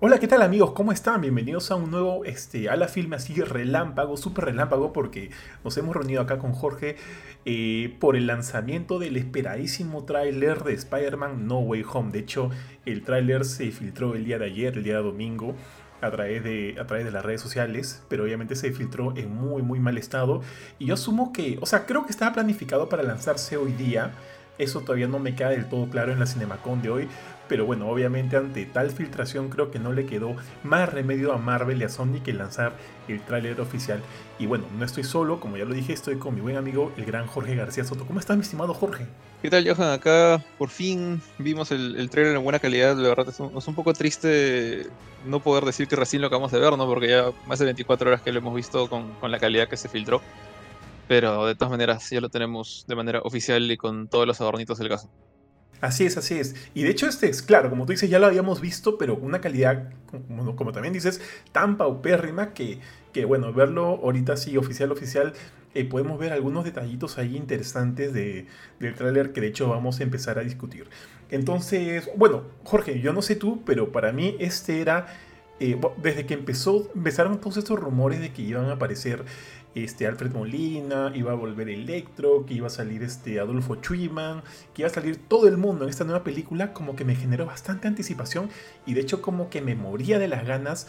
Hola, ¿qué tal amigos? ¿Cómo están? Bienvenidos a un nuevo este, a la filme así relámpago, súper relámpago, porque nos hemos reunido acá con Jorge eh, por el lanzamiento del esperadísimo tráiler de Spider-Man No Way Home. De hecho, el tráiler se filtró el día de ayer, el día domingo, a través, de, a través de las redes sociales, pero obviamente se filtró en muy, muy mal estado. Y yo asumo que, o sea, creo que estaba planificado para lanzarse hoy día. Eso todavía no me queda del todo claro en la Cinemacon de hoy, pero bueno, obviamente ante tal filtración creo que no le quedó más remedio a Marvel y a Sony que lanzar el tráiler oficial. Y bueno, no estoy solo, como ya lo dije, estoy con mi buen amigo, el gran Jorge García Soto. ¿Cómo estás, mi estimado Jorge? ¿Qué tal, Johan? Acá por fin vimos el, el tráiler en buena calidad. La verdad es un, poco triste no poder decir que recién lo acabamos de ver, ¿no? Porque ya más de 24 horas que lo hemos visto con, con la calidad que se filtró. Pero de todas maneras ya lo tenemos de manera oficial y con todos los adornitos del caso. Así es, así es. Y de hecho este es, claro, como tú dices, ya lo habíamos visto, pero una calidad, como, también dices, tan paupérrima que, que, bueno, verlo ahorita sí, oficial, oficial, eh, podemos ver algunos detallitos ahí interesantes de, del tráiler que de hecho vamos a empezar a discutir. Entonces, bueno, Jorge, yo no sé tú, pero para mí este era, eh, desde que empezó, empezaron todos estos rumores de que iban a aparecer este, Alfred Molina, iba a volver Electro, que iba a salir este, Adolfo Chuiman, que iba a salir todo el mundo en esta nueva película, como que me generó bastante anticipación y de hecho como que me moría de las ganas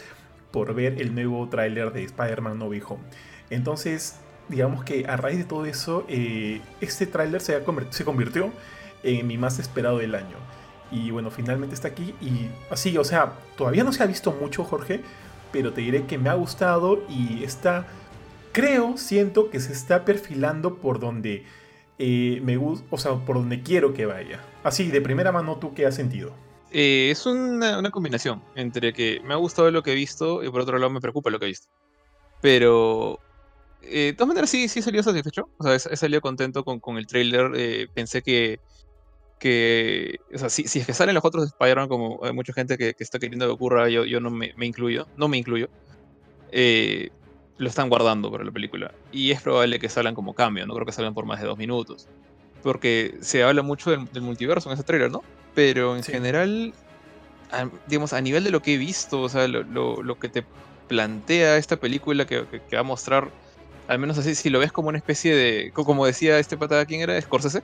por ver el nuevo tráiler de Spider-Man No Way Home. Entonces, digamos que a raíz de todo eso, eh, este tráiler se, se convirtió en mi más esperado del año. Y bueno, finalmente está aquí y así, o sea, todavía no se ha visto mucho, Jorge, pero te diré que me ha gustado y está creo, siento que se está perfilando por donde eh, me gusta, o sea, por donde quiero que vaya. Así, de primera mano, ¿tú qué has sentido? Eh, es una, combinación entre que me ha gustado lo que he visto y por otro lado me preocupa lo que he visto. Pero eh, de todas maneras sí, sí salió satisfecho. O sea, he, salido contento con, con el trailer. pensé que, que, o sea, si, si, es que salen los otros Spider-Man, como hay mucha gente que, está queriendo que ocurra, yo, yo no me, me incluyo, no me incluyo. Eh, lo están guardando para la película. Y es probable que salgan como cambio, no creo que salgan por más de dos minutos. Porque se habla mucho del, multiverso en ese trailer, ¿no? Pero en general, digamos, a nivel de lo que he visto, o sea, lo, que te plantea esta película que, va a mostrar, al menos así, si lo ves como una especie de, como decía este patada, ¿quién era? Scorsese.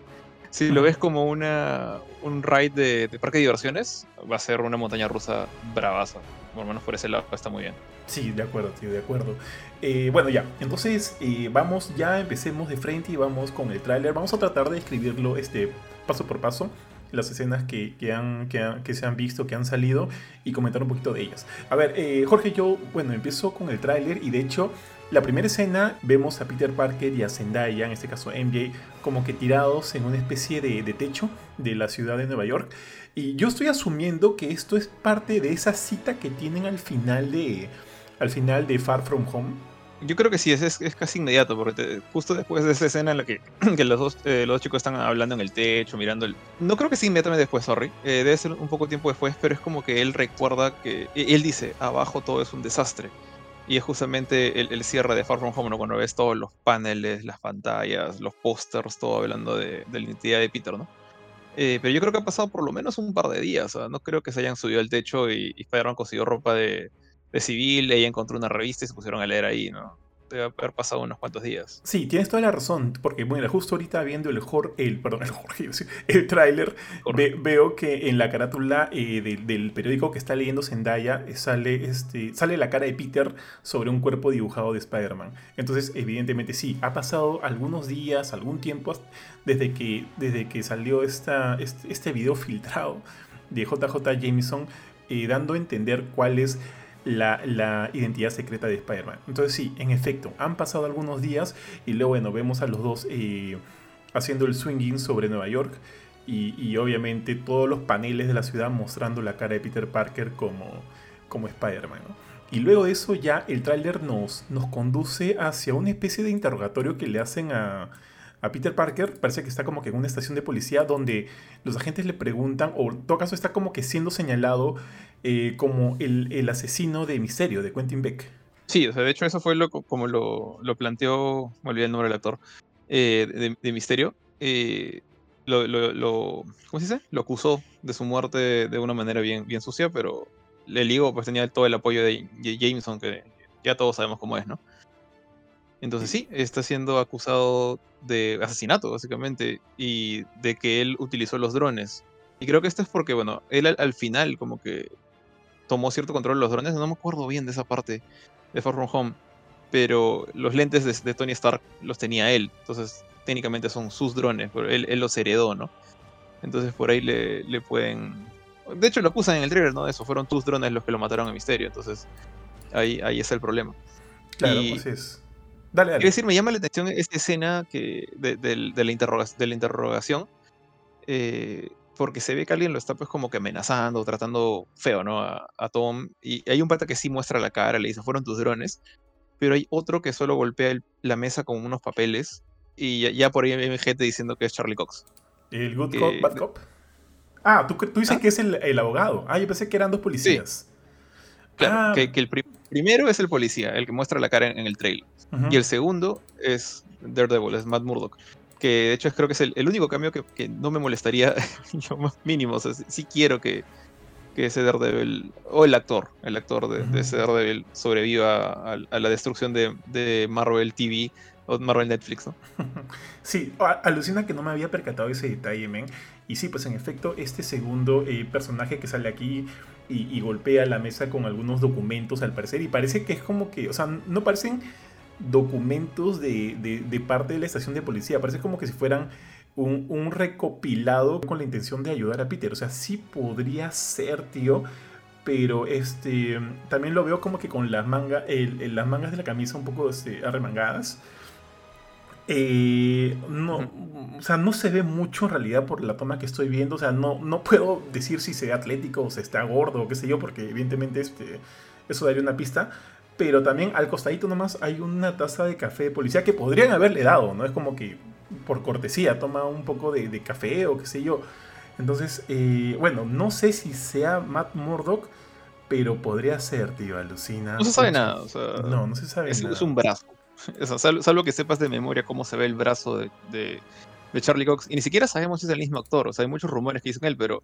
Si lo ves como una, un ride de, parque de diversiones, va a ser una montaña rusa bravaza. Por lo menos por ese lado está muy bien. Sí, de acuerdo, tío, de acuerdo. Eh, bueno, ya, entonces eh, vamos, ya empecemos de frente y vamos con el tráiler. Vamos a tratar de escribirlo este, paso por paso, las escenas que, que, han, que, se han visto, que han salido y comentar un poquito de ellas. A ver, eh, Jorge, yo, bueno, empiezo con el tráiler y de hecho, la primera escena vemos a Peter Parker y a Zendaya, en este caso MJ, como que tirados en una especie de, techo de la ciudad de Nueva York. Y yo estoy asumiendo que esto es parte de esa cita que tienen al final de, al final de Far From Home? Yo creo que sí, es, es, casi inmediato, porque justo después de esa escena en la que, los, dos, eh, los chicos están hablando en el techo, mirando el... No creo que sí inmediatamente después, sorry. Eh, debe ser un poco tiempo después, pero es como que él recuerda que... Él dice, abajo todo es un desastre. Y es justamente el, cierre de Far From Home, ¿no? cuando ves todos los paneles, las pantallas, los pósters, todo hablando de, la identidad de Peter, ¿no? Eh, pero yo creo que ha pasado por lo menos un par de días. no creo que se hayan subido al techo y, y Spider-Man consiguió ropa de, de civil, ella encontró una revista y se pusieron a leer ahí, ¿no? Debe haber pasado unos cuantos días. Sí, tienes toda la razón, porque bueno, justo ahorita viendo el el, perdón, el, el tráiler, veo que en la carátula eh, del periódico que está leyendo Zendaya eh, sale, este, sale la cara de Peter sobre un cuerpo dibujado de Spider-Man. Entonces, evidentemente sí, ha pasado algunos días, algún tiempo desde que, desde que salió esta, este, este video filtrado de JJ Jameson, eh, dando a entender cuál es la, identidad secreta de Spider-Man. Entonces sí, en efecto, han pasado algunos días y luego, bueno, vemos a los dos eh, haciendo el swinging sobre Nueva York y, obviamente todos los paneles de la ciudad mostrando la cara de Peter Parker como, como Spider-Man. Y luego de eso ya el tráiler nos, nos conduce hacia una especie de interrogatorio que le hacen a, a Peter Parker. Parece que está como que en una estación de policía donde los agentes le preguntan, o en todo caso está como que siendo señalado eh, como el, asesino de Misterio, de Quentin Beck. Sí, o sea, de hecho eso fue lo, como lo, planteó, me olvidé el nombre del actor, eh, de, Misterio. Eh, lo, ¿Cómo se dice? Lo acusó de su muerte de una manera bien, bien sucia, pero el Ligo pues tenía todo el apoyo de Jameson, que ya todos sabemos cómo es, ¿no? Entonces sí, está siendo acusado de asesinato, básicamente, y de que él utilizó los drones. Y creo que esto es porque, bueno, él al, final como que tomó cierto control de los drones, no me acuerdo bien de esa parte de Far From Home, pero los lentes de, Tony Stark los tenía él, entonces técnicamente son sus drones, pero él, los heredó, ¿no? Entonces por ahí le, le pueden... De hecho lo acusan en el trailer, ¿no? Eso, fueron tus drones los que lo mataron a Misterio, entonces ahí, ahí está el problema. Claro, pues es. Dale, dale. Quiero decir, me llama la atención esta escena que, de, la, interrogación, eh, porque se ve que alguien lo está pues como que amenazando, tratando feo, ¿no? A, Tom. Y hay un pata que sí muestra la cara, le dice, fueron tus drones. Pero hay otro que solo golpea la mesa con unos papeles y ya, por ahí hay gente diciendo que es Charlie Cox. ¿El Good Cop, Bad Cop? Ah, tú, tú dices ¿Ah? que es el, abogado. Ah, yo pensé que eran dos policías. Claro, ah. que, el primero es el policía, el que muestra la cara en, el trailer. Y el segundo es Daredevil, es Matt Murdock. Que de hecho creo que es el, único cambio que, no me molestaría, yo más mínimo. O sea, sí, quiero que, que ese Daredevil, o el actor, el actor de, ese Daredevil sobreviva a, la destrucción de, de Marvel TV o Marvel Netflix, ¿no? Sí, alucina que no me había percatado ese detalle, men. Y sí, pues en efecto, este segundo eh, personaje que sale aquí y, golpea la mesa con algunos documentos al parecer. Y parece que es como que, o sea, no parecen documentos de, de, parte de la estación de policía. Parece como que si fueran un, un, recopilado con la intención de ayudar a Peter. O sea, sí podría ser, tío. Pero este también lo veo como que con las, mangas las mangas de la camisa un poco este, arremangadas. Eh, no, o sea, no se ve mucho en realidad por la toma que estoy viendo. O sea, no, no puedo decir si se ve atlético o se está gordo o qué sé yo, porque evidentemente este, eso daría una pista. Pero también al costadito nomás hay una taza de café de policía que podrían haberle dado, ¿no? Es como que por cortesía toma un poco de, café o qué sé yo. Entonces, eh, bueno, no sé si sea Matt Murdock, pero podría ser, tío, alucina. No se sabe nada, o sea, no, no se sabe es, nada. Es un brazo. salvo, que sepas de memoria cómo se ve el brazo de, Charlie Cox. Y ni siquiera sabemos si es el mismo actor. O sea, hay muchos rumores que dicen él, pero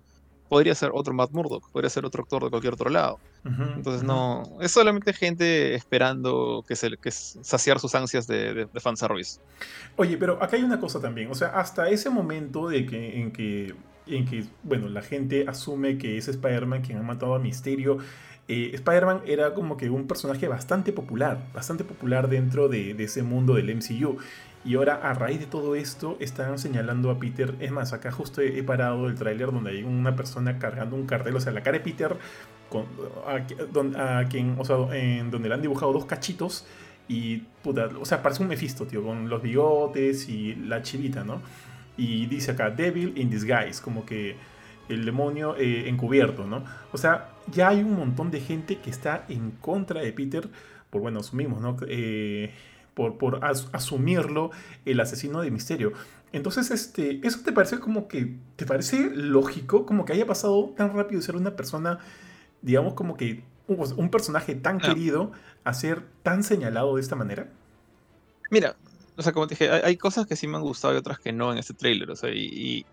podría ser otro Matt Murdock, podría ser otro actor de cualquier otro lado. Entonces, no. Es solamente gente esperando que, se, que saciar sus ansias de, de, de fanservice. Oye, pero acá hay una cosa también. O sea, hasta ese momento de que, en que. En que, bueno, la gente asume que es Spider-Man quien ha matado a Misterio eh, Spider-Man era como que un personaje bastante popular, bastante popular dentro de, ese mundo del MCU. Y ahora, a raíz de todo esto, están señalando a Peter. Es más, acá justo he, parado el tráiler donde hay una persona cargando un cartel, o sea, la cara de Peter, con, a, quien, o sea, en donde le han dibujado dos cachitos. Y, puta, o sea, parece un Mephisto, tío, con los bigotes y la chivita, ¿no? Y dice acá, Devil in Disguise, como que el demonio eh, encubierto, ¿no? O sea, ya hay un montón de gente que está en contra de Peter, por bueno, asumimos, ¿no? Eh, por, por asumirlo el asesino de Misterio. Entonces, este, ¿eso te parece como que, te parece lógico, como que haya pasado tan rápido de ser una persona, digamos, como que un, personaje tan querido a ser tan señalado de esta manera? Mira, o sea, como te dije, hay, cosas que sí me han gustado y otras que no en este tráiler, o sea, y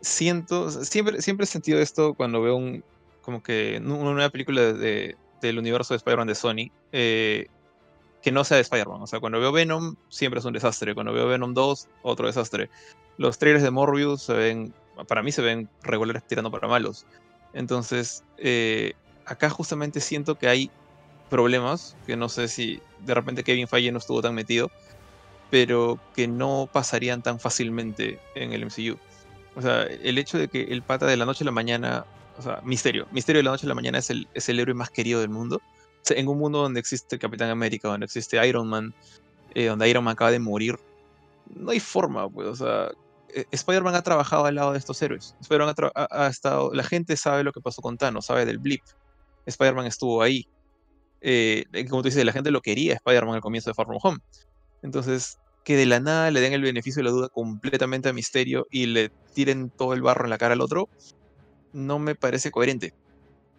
siento, siempre, siempre he sentido esto cuando veo un, como que una nueva película de, del universo de Spider-Man de Sony, eh, que no sea de Spider-Man. O sea, cuando veo Venom, siempre es un desastre. Cuando veo Venom 2, otro desastre. Los trailers de Morbius se ven, para mí se ven regulares tirando para malos. Entonces, eh, acá justamente siento que hay problemas, que no sé si de repente Kevin Feige no estuvo tan metido, pero que no pasarían tan fácilmente en el MCU. O sea, el hecho de que el pata de la noche a la mañana, o sea, Misterio, Misterio de la noche a la mañana es el, es el héroe más querido del mundo. En un mundo donde existe Capitán América, donde existe Iron Man, eh, donde Iron Man acaba de morir, no hay forma, pues, o sea, eh, Spider-Man ha trabajado al lado de estos héroes. Spider-Man ha, estado, la gente sabe lo que pasó con Thanos, sabe del blip. Spider-Man estuvo ahí. Eh, como tú dices, la gente lo quería Spider-Man al comienzo de Far From Home. Entonces, que de la nada le den el beneficio de la duda completamente a Misterio y le tiren todo el barro en la cara al otro, no me parece coherente.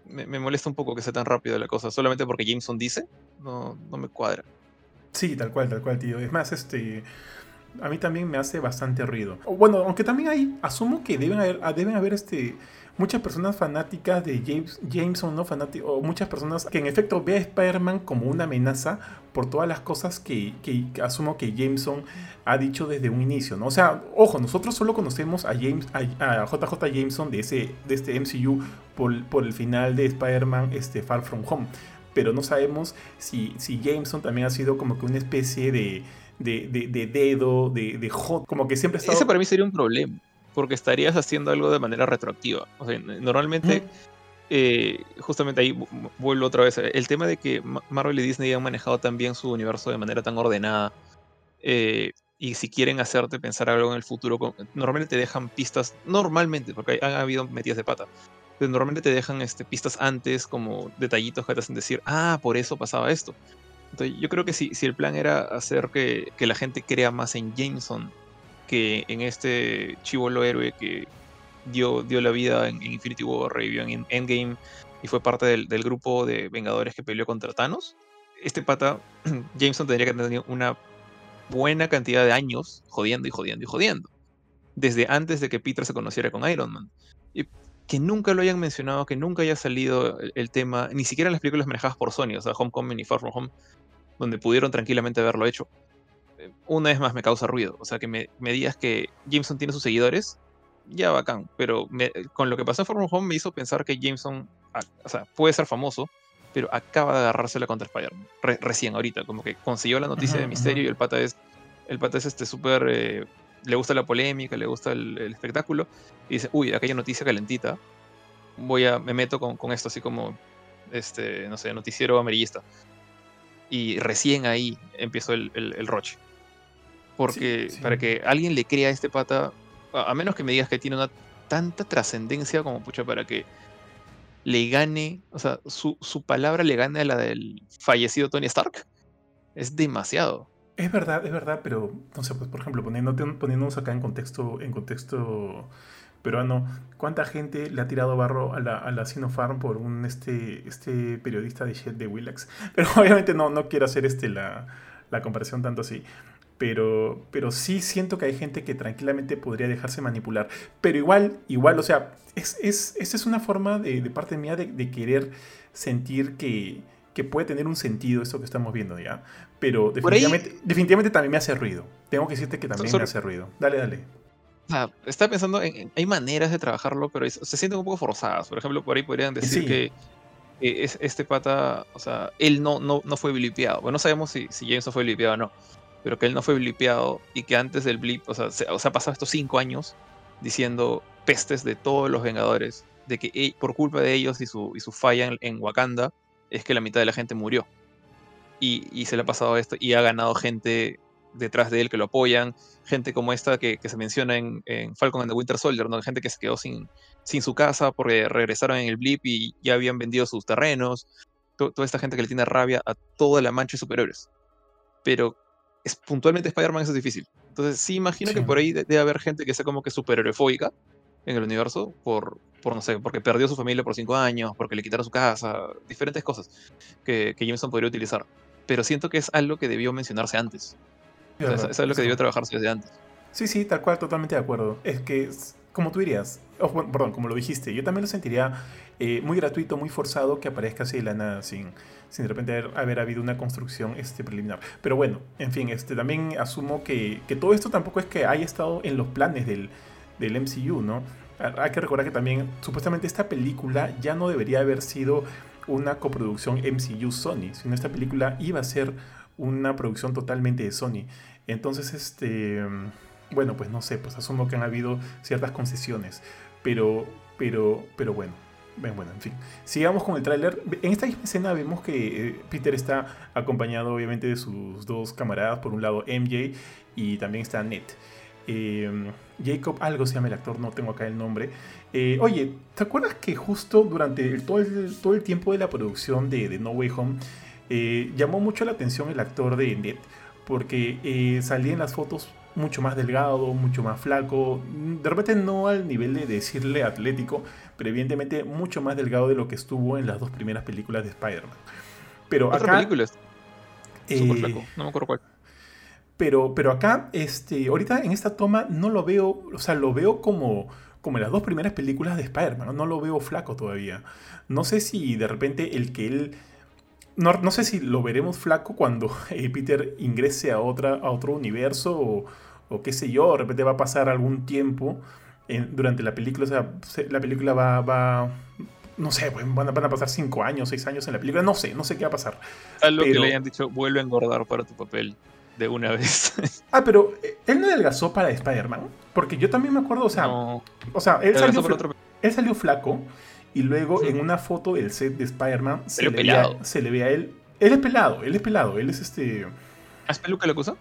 Me, molesta un poco que sea tan rápido la cosa, solamente porque Jameson dice, no, no me cuadra. Sí, tal cual, tal cual, tío. Es más, este. a mí también me hace bastante ruido. Bueno, aunque también hay, asumo que deben haber, ah, deben haber este, muchas personas fanáticas de James, Jameson, ¿no? Fanático, o muchas personas que en efecto ve a Spider-Man como una amenaza por todas las cosas que, asumo que Jameson ha dicho desde un inicio, ¿no? O sea, ojo, nosotros solo conocemos a, James, a, JJ Jameson de, ese, de este MCU por, por el final de Spider-Man este, Far From Home. Pero no sabemos si, si Jameson también ha sido como que una especie de, de, de, dedo, de, de hot, como que siempre está... Ese para mí sería un problema porque estarías haciendo algo de manera retroactiva. O sea, normalmente, eh, justamente ahí vuelvo otra vez, el tema de que Marvel y Disney han manejado también su universo de manera tan ordenada, eh, y si quieren hacerte pensar algo en el futuro, normalmente te dejan pistas, normalmente, porque han habido metidas de pata, pero normalmente te dejan este, pistas antes, como detallitos que te hacen decir, ah, por eso pasaba esto. Entonces, yo creo que si, si el plan era hacer que, que la gente crea más en Jameson que en este chivolo héroe que dio, dio la vida en, Infinity War, revivió en Endgame y fue parte del, grupo de Vengadores que peleó contra Thanos. Este pata, Jameson tendría que tener una buena cantidad de años jodiendo y jodiendo y jodiendo. Desde antes de que Peter se conociera con Iron Man. Y que nunca lo hayan mencionado, que nunca haya salido el, tema, ni siquiera en las películas manejadas por Sony, o sea, Homecoming y Far From Home, donde pudieron tranquilamente haberlo hecho una vez más me causa ruido. O sea, que me, digas que Jameson tiene sus seguidores, ya bacán. Pero con lo que pasó en Far Home me hizo pensar que Jameson, ah, o sea, puede ser famoso, pero acaba de agarrársela contra Spider-Man. recién ahorita, como que consiguió la noticia de misterio y el pata es, el pata es este súper, eh, le gusta la polémica, le gusta el, espectáculo, y dice, uy, aquella noticia calentita, voy a, me meto con, con esto así como, este, no sé, noticiero amarillista. Y recién ahí empezó el, el roche. Porque para que alguien le crea a este pata, a, menos que me digas que tiene una tanta trascendencia como pucha para que le gane, o sea, su, palabra le gane a la del fallecido Tony Stark, es demasiado. Es verdad, es verdad, pero no sé, pues por ejemplo, poniéndonos acá en contexto, en contexto peruano, ¿cuánta gente le ha tirado barro a la, a la Sinopharm por un este, este periodista de Shed de Willax? Pero obviamente no, no quiero hacer este la, la comparación tanto así pero, pero sí siento que hay gente que tranquilamente podría dejarse manipular. Pero igual, igual, o sea, es, es, esa es una forma de, parte mía de, querer sentir que, puede tener un sentido esto que estamos viendo, ¿ya? Pero definitivamente, definitivamente también me hace ruido. Tengo que decirte que también me hace ruido. Dale, dale. O estaba pensando en, hay maneras de trabajarlo, pero se sienten un poco forzadas. Por ejemplo, por ahí podrían decir que es, este pata, o sea, él no, no, no fue blipeado. Bueno, no sabemos si, si James fue blipeado o no pero que él no fue blipeado y que antes del blip, o sea, se, ha pasado estos cinco años diciendo pestes de todos los Vengadores, de que e, por culpa de ellos y su, y su falla en, Wakanda es que la mitad de la gente murió. Y, se le ha pasado esto y ha ganado gente detrás de él que lo apoyan, gente como esta que, se menciona en, Falcon and the Winter Soldier, ¿no? gente que se quedó sin, sin su casa porque regresaron en el blip y ya habían vendido sus terrenos, toda esta gente que le tiene rabia a toda la mancha de superhéroes. Pero es, puntualmente Spider-Man eso es difícil. Entonces sí imagino que por ahí debe haber gente que sea como que superhéroefóbica en el universo por, por, no sé, porque perdió su familia por cinco años, porque le quitaron su casa, diferentes cosas que, que Jameson podría utilizar. Pero siento que es algo que debió mencionarse antes. es, algo que debió trabajarse desde antes. Sí, sí, tal cual, totalmente de acuerdo. Es que, como tú dirías, perdón, como lo dijiste, yo también lo sentiría eh, muy gratuito, muy forzado que aparezca así de la nada, sin, sin de repente haber, habido una construcción este, preliminar. Pero bueno, en fin, este, también asumo que, que todo esto tampoco es que haya estado en los planes del, del MCU, ¿no? Hay que recordar que también, supuestamente, esta película ya no debería haber sido una coproducción MCU-Sony, sino esta película iba a ser una producción totalmente de Sony. Entonces, este, bueno, pues no sé, pues asumo que han habido ciertas concesiones, pero, pero, pero bueno, bueno, en fin. Sigamos con el tráiler. En esta misma escena vemos que eh, Peter está acompañado obviamente de sus dos camaradas. Por un lado MJ y también está Ned. Em, Jacob, algo se llama el actor, no tengo acá el nombre. Eh, oye, ¿te acuerdas que justo durante todo, el, todo el tiempo de la producción de, No Way Home eh, llamó mucho la atención el actor de Ned? Porque salía en las fotos mucho más delgado, mucho más flaco. De repente no al nivel de decirle atlético, pero evidentemente mucho más delgado de lo que estuvo en las dos primeras películas de Spider-Man. Pero ¿Otra película? Eh, flaco, no me acuerdo cuál. Pero, pero acá, este, ahorita en esta toma no lo veo, o sea, lo veo como, como en las dos primeras películas de Spider-Man, no lo veo flaco todavía. No sé si de repente el que él... No, no sé si lo veremos flaco cuando eh, Peter ingrese a, otra, a otro universo o, o qué sé yo, de repente va a pasar algún tiempo durante la película, o sea, la película va, va no sé, pues, van a, van a, pasar cinco años, seis años en la película, no sé, no sé qué va a pasar. Algo que le hayan dicho, vuelve a engordar para tu papel de una vez. ah, pero eh, él no adelgazó para Spider-Man, porque yo también me acuerdo, o sea, o sea él, salió, él salió flaco y luego en una foto del set de Spider-Man se, se, le ve a él, él es pelado, él es pelado, él es este... ¿Es peluca lo que usa?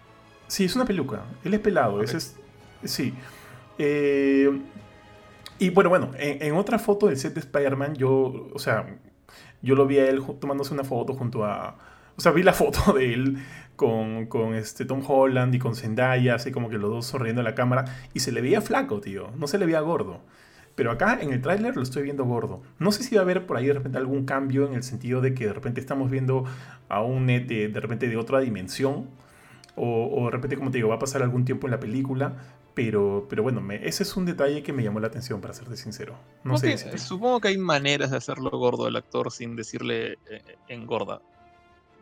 Sí, es una peluca. Él es pelado. Ese es, sí. Eh, y bueno, bueno, en, otra foto del set de Spider-Man, yo, o sea, yo lo vi a él tomándose una foto junto a. O sea, vi la foto de él con, con este Tom Holland y con Zendaya, así como que los dos sonriendo a la cámara, y se le veía flaco, tío. No se le veía gordo. Pero acá en el tráiler lo estoy viendo gordo. No sé si va a haber por ahí de repente algún cambio en el sentido de que de repente estamos viendo a un Ned de, de repente de otra dimensión o, de repente, como te digo, va a pasar algún tiempo en la película, pero, pero bueno, ese es un detalle que me llamó la atención, para serte sincero. No sé supongo que hay maneras de hacerlo gordo al actor sin decirle eh, engorda.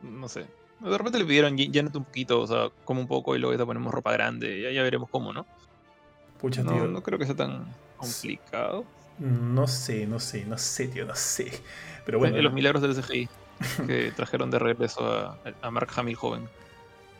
No sé. De repente le pidieron llénate un poquito, o sea, como un poco y luego te ponemos ropa grande, ya, ya veremos cómo, ¿no? Pucha, no, tío. No creo que sea tan complicado. No sé, no sé, no sé, tío, no sé. Pero bueno. Los milagros del CGI que trajeron de regreso a, a Mark Hamill joven.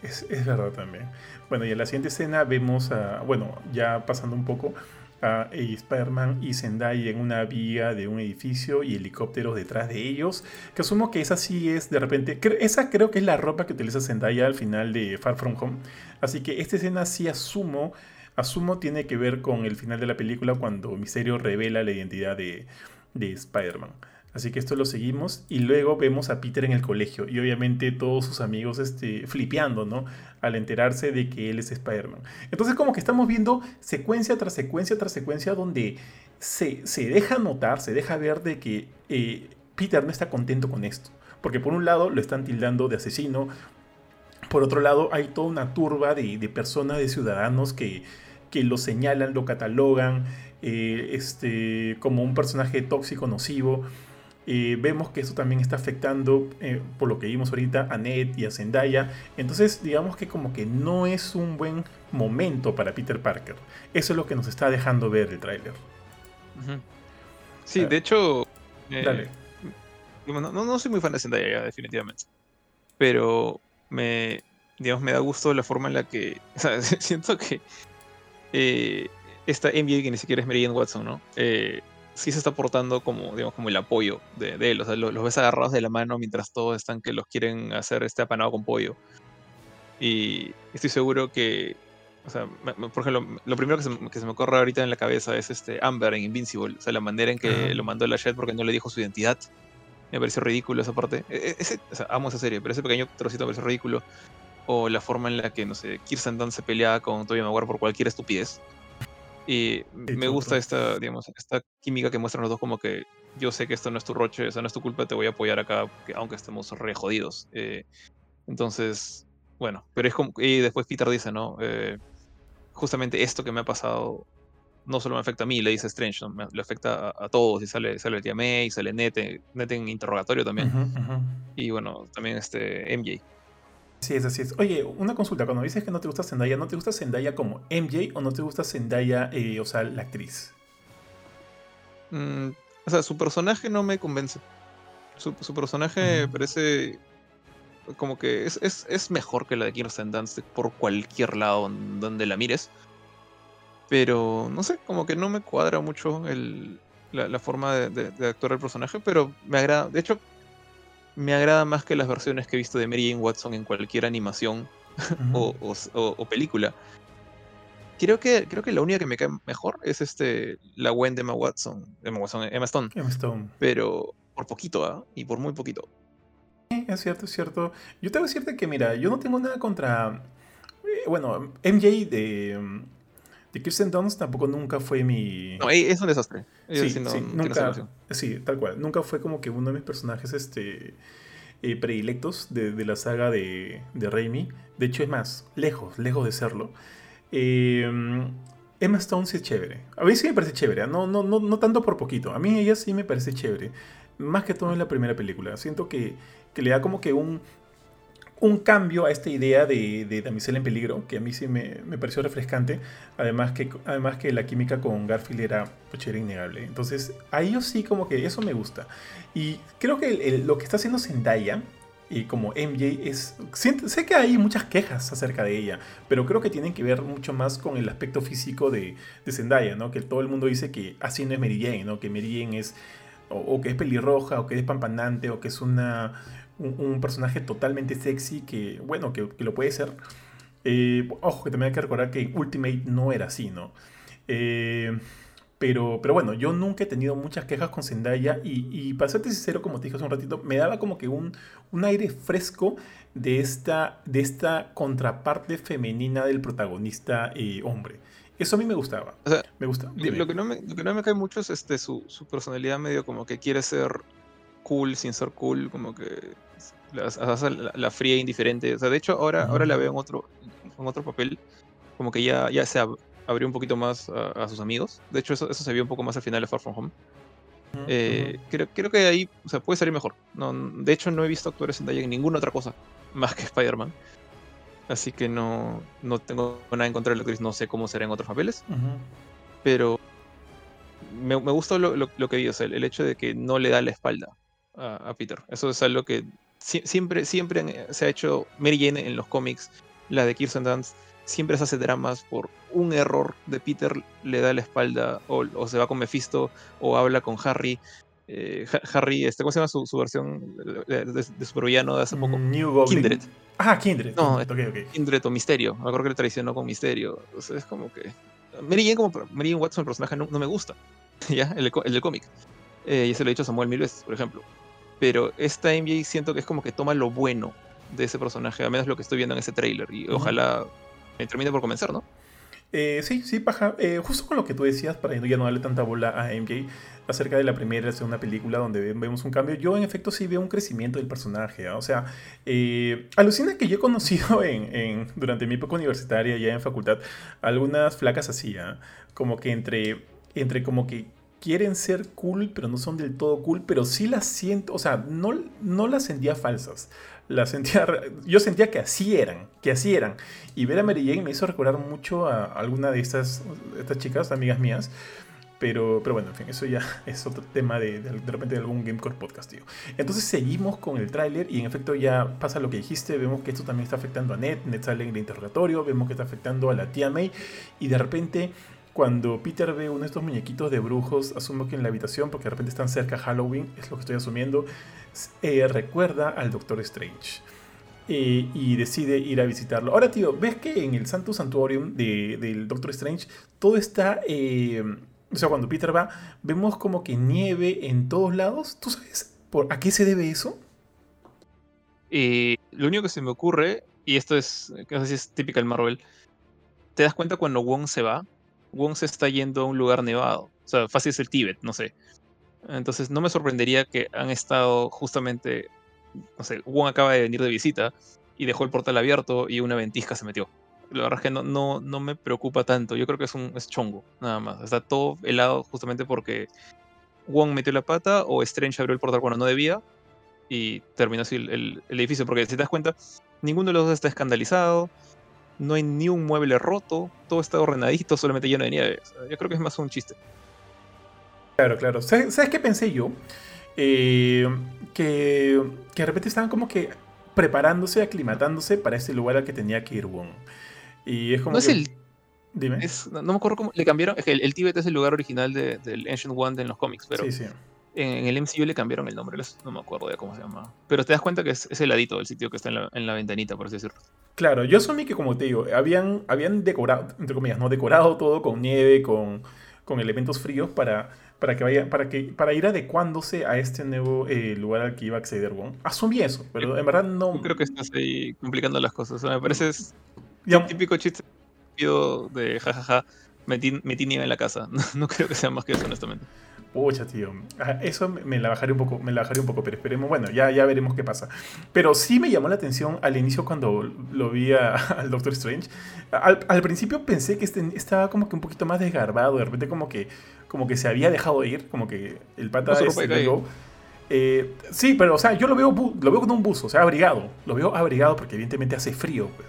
Es, verdad también. Bueno, y en la siguiente escena vemos a, bueno, ya pasando un poco, a Spider-Man y Zendaya en una vía de un edificio y helicópteros detrás de ellos. Que asumo que esa sí es de repente. Esa creo que es la ropa que utiliza Zendaya al final de Far From Home. Así que esta escena sí asumo. Asumo tiene que ver con el final de la película cuando Misterio revela la identidad de, de Spider-Man. Así que esto lo seguimos y luego vemos a Peter en el colegio y obviamente todos sus amigos este, flipeando, ¿no? Al enterarse de que él es Spider-Man. Entonces como que estamos viendo secuencia tras secuencia tras secuencia donde se, deja notar, se deja ver de que eh, Peter no está contento con esto. Porque por un lado lo están tildando de asesino, por otro lado hay toda una turba de, personas, de ciudadanos que, que lo señalan, lo catalogan eh, este, como un personaje tóxico, nocivo. Eh, vemos que eso también está afectando, eh, por lo que vimos ahorita, a Ned y a Zendaya. Entonces, digamos que como que no es un buen momento para Peter Parker. Eso es lo que nos está dejando ver el tráiler. Sí, de hecho... Eh, dale. No, no, soy muy fan de Zendaya, definitivamente. Pero me, digamos, me da gusto la forma en la que... O sea, siento que esta NBA que ni siquiera es Mary Watson, ¿no? Sí se está portando como, digamos, como el apoyo de, él. O sea, los, ves agarrados de la mano mientras todos están que los quieren hacer este apanado con pollo. Y estoy seguro que, o sea, por ejemplo, lo primero que se, me ocurre ahorita en la cabeza es este Amber en Invincible. O sea, la manera en que lo mandó la Shed porque no le dijo su identidad. Me pareció ridículo esa parte. E, e, ese, o sea, amo esa serie, pero ese pequeño trocito me pareció ridículo. O la forma en la que, no sé, Kirsten Dunst se pelea con Tobey Maguire por cualquier estupidez. Y me gusta esta, digamos, esta química que muestran los dos como que yo sé que esto no es tu roche, eso no es tu culpa, te voy a apoyar acá, aunque estemos re jodidos. Eh, entonces, bueno, pero es como, y después Peter dice, ¿no? Eh, justamente esto que me ha pasado no solo me afecta a mí, le dice Strange, ¿no? le afecta a, todos, y sale, sale el tía May, sale Nete, Nete en interrogatorio también. Y bueno, también este MJ. Sí, es así. Es. Oye, una consulta. Cuando dices que no te gusta Zendaya, ¿no te gusta Zendaya como MJ o no te gusta Zendaya, eh, o sea, la actriz? Mm, o sea, su personaje no me convence. Su, personaje parece como que es, mejor que la de Kirsten Dunst por cualquier lado donde la mires. Pero no sé, como que no me cuadra mucho la, forma de, de, actuar el personaje, pero me agrada. De hecho, me agrada más que las versiones que he visto de Mary Jane Watson en cualquier animación o, película. Creo que, creo que la única que me cae mejor es este la Gwen de Emma Watson, Emma, Watson, Emma Stone. Emma Stone. Pero por poquito, ¿ah? Y por muy poquito. Sí, es cierto, es cierto. Yo te voy a decirte que, mira, yo no tengo nada contra. Eh, bueno, MJ de, de Kirsten Dunst tampoco nunca fue mi. No, es un desastre. Sí, sí, nunca, sí, tal cual. Nunca fue como que uno de mis personajes este, eh, predilectos de, la saga de, de Raimi. De hecho, es más, lejos, lejos de serlo. Eh, Emma Stone sí es chévere. A mí sí me parece chévere, ¿ah? no, no, no, no tanto por poquito. A mí ella sí me parece chévere. Más que todo en la primera película. Siento que, que le da como que un, un cambio a esta idea de, de damisela en peligro, que a mí sí me, me, pareció refrescante. Además que, además que la química con Garfield era, pues, innegable. Entonces, a ellos sí como que eso me gusta. Y creo que lo que está haciendo Zendaya y como MJ es... Sé que hay muchas quejas acerca de ella, pero creo que tienen que ver mucho más con el aspecto físico de, de Zendaya, ¿no? Que todo el mundo dice que así no es Mary Jane, ¿no? Que Mary Jane es... O, que es pelirroja, o que es pampanante, o que es una, un, personaje totalmente sexy, que, bueno, que, que lo puede ser. Eh, ojo, que también hay que recordar que Ultimate no era así, ¿no? Eh, pero, pero bueno, yo nunca he tenido muchas quejas con Zendaya y, y para serte sincero, como te dije hace un ratito, me daba como que un, un aire fresco de esta, de esta contraparte femenina del protagonista eh, hombre. Eso a mí me gustaba. me gusta. Lo que, no me, lo que no me cae mucho es este, su, su, personalidad medio como que quiere ser cool sin ser cool, como que la, la, fría e indiferente. O sea, de hecho, ahora, ahora la veo en otro, en otro papel, como que ya, ya se, abrió un poquito más a, sus amigos. De hecho, eso, eso, se vio un poco más al final de Far From Home. Eh, creo, creo, que ahí o sea, puede salir mejor. No, de hecho, no he visto actores en en ninguna otra cosa más que Spider-Man. Así que no, no tengo nada en contra de la actriz. No sé cómo será en otros papeles. Pero me, me gustó lo, lo, que vi. O sea, el, hecho de que no le da la espalda a, Peter. Eso es algo que siempre, siempre se ha hecho Mary Jane en los cómics. La de Kirsten Dunst siempre se hace dramas por un error de Peter, le da la espalda o, se va con Mephisto o habla con Harry. Eh, Harry, este, ¿cómo se llama su, versión de, de, supervillano de hace poco? New Goblin. Kindred. Ah, Kindred. No, Kindred o Misterio. Me acuerdo que le traicionó con Misterio. es como que. Mary Jane, como Mary Jane Watson, el personaje, no, me gusta. ¿Ya? El, el del cómic. Eh, y se lo he dicho a Samuel mil veces, por ejemplo. Pero esta NBA siento que es como que toma lo bueno de ese personaje, al menos lo que estoy viendo en ese trailer. Y ojalá me termina por convencer, ¿no? Eh, sí, sí, paja. Eh, justo con lo que tú decías, para ya no darle tanta bola a MJ, acerca de la primera y la segunda película donde vemos un cambio, yo en efecto sí veo un crecimiento del personaje. ¿ah? O sea, eh, alucina que yo he conocido en, durante mi época universitaria, ya en facultad, algunas flacas así, ¿ah? como que entre, entre como que quieren ser cool, pero no son del todo cool, pero sí las siento, o sea, no, no las sentía falsas la sentía, yo sentía que así eran, que así eran. Y ver a Mary Jane me hizo recordar mucho a alguna de estas, estas chicas, amigas mías. Pero, pero bueno, en fin, eso ya es otro tema de, de, repente de algún Gamecore podcast, tío. Entonces seguimos con el tráiler y en efecto ya pasa lo que dijiste, vemos que esto también está afectando a Ned, Ned sale en el interrogatorio, vemos que está afectando a la tía May y de repente cuando Peter ve uno de estos muñequitos de brujos, asumo que en la habitación, porque de repente están cerca Halloween, es lo que estoy asumiendo, eh, recuerda al Doctor Strange. Eh, y decide ir a visitarlo. Ahora, tío, ¿ves que en el Santo Santuarium del Doctor Strange todo está... Eh, o sea, cuando Peter va, vemos como que nieve en todos lados. ¿Tú sabes por, a qué se debe eso? lo único que se me ocurre, y esto es, no sé si es típico del Marvel, te das cuenta cuando Wong se va, Wong se está yendo a un lugar nevado. O sea, fácil es el Tíbet, no sé. Entonces no me sorprendería que han estado justamente, no sé, Wong acaba de venir de visita y dejó el portal abierto y una ventisca se metió. La verdad es que no, no, no me preocupa tanto. Yo creo que es un es chongo, nada más. Está todo helado justamente porque Wong metió la pata o Strange abrió el portal cuando no debía y terminó así el, el edificio. Porque si te das cuenta, ninguno de los dos está escandalizado no hay ni un mueble roto, todo está ordenadito, solamente lleno de nieve. yo creo que es más un chiste. Claro, claro. ¿Sabes, qué pensé yo? Eh, que, que de repente estaban como que preparándose, aclimatándose para ese lugar al que tenía que ir Wong. Y es como. No es el. Dime. no, me acuerdo cómo. Le cambiaron. el, el, Tíbet es el lugar original del Ancient One en los cómics, pero. Sí, sí. En, el MCU le cambiaron el nombre, no me acuerdo ya cómo se llama. Pero te das cuenta que es, es el ladito del sitio que está en la, en la ventanita, por así decirlo. Claro, yo asumí que, como te digo, habían, habían decorado, entre comillas, ¿no? Decorado todo con nieve, con, con elementos fríos para, para que vaya, para que, para ir adecuándose a este nuevo eh, lugar al que iba a acceder Wong. Asumí eso, pero en verdad no. creo que estás ahí complicando las cosas. me parece un típico chiste de jajaja, metí, metí nieve en la casa. No, creo que sea más que eso, honestamente. Pucha, tío. Ah, eso me la bajaré un poco, me la bajaré un poco, pero esperemos, bueno, ya, ya veremos qué pasa. Pero sí me llamó la atención al inicio cuando lo vi al Doctor Strange. Al, principio pensé que este, estaba como que un poquito más desgarbado, de repente como que, como que se había dejado ir, como que el pata este eh, sí, pero o sea, yo lo veo, lo veo con un buzo, o sea, abrigado. Lo veo abrigado porque evidentemente hace frío, pues.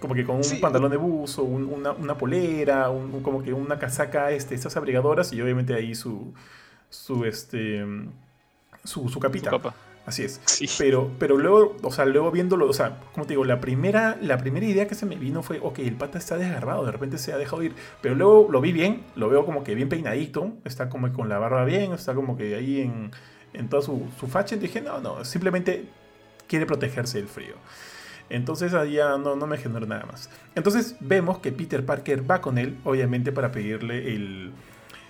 Como que con un pantalón de buzo, una, polera, como que una casaca, este, estas abrigadoras y obviamente ahí su, su, este, su, su capita. Así es. Pero, pero luego, o sea, luego viéndolo, o sea, como te digo, la primera, la primera idea que se me vino fue, ok, el pata está desgarbado, de repente se ha dejado ir. Pero luego lo vi bien, lo veo como que bien peinadito, está como con la barba bien, está como que ahí en, en toda su, su facha. Y dije, no, no, simplemente quiere protegerse del frío. Entonces ahí ya no, no me generó nada más. Entonces vemos que Peter Parker va con él, obviamente, para pedirle el...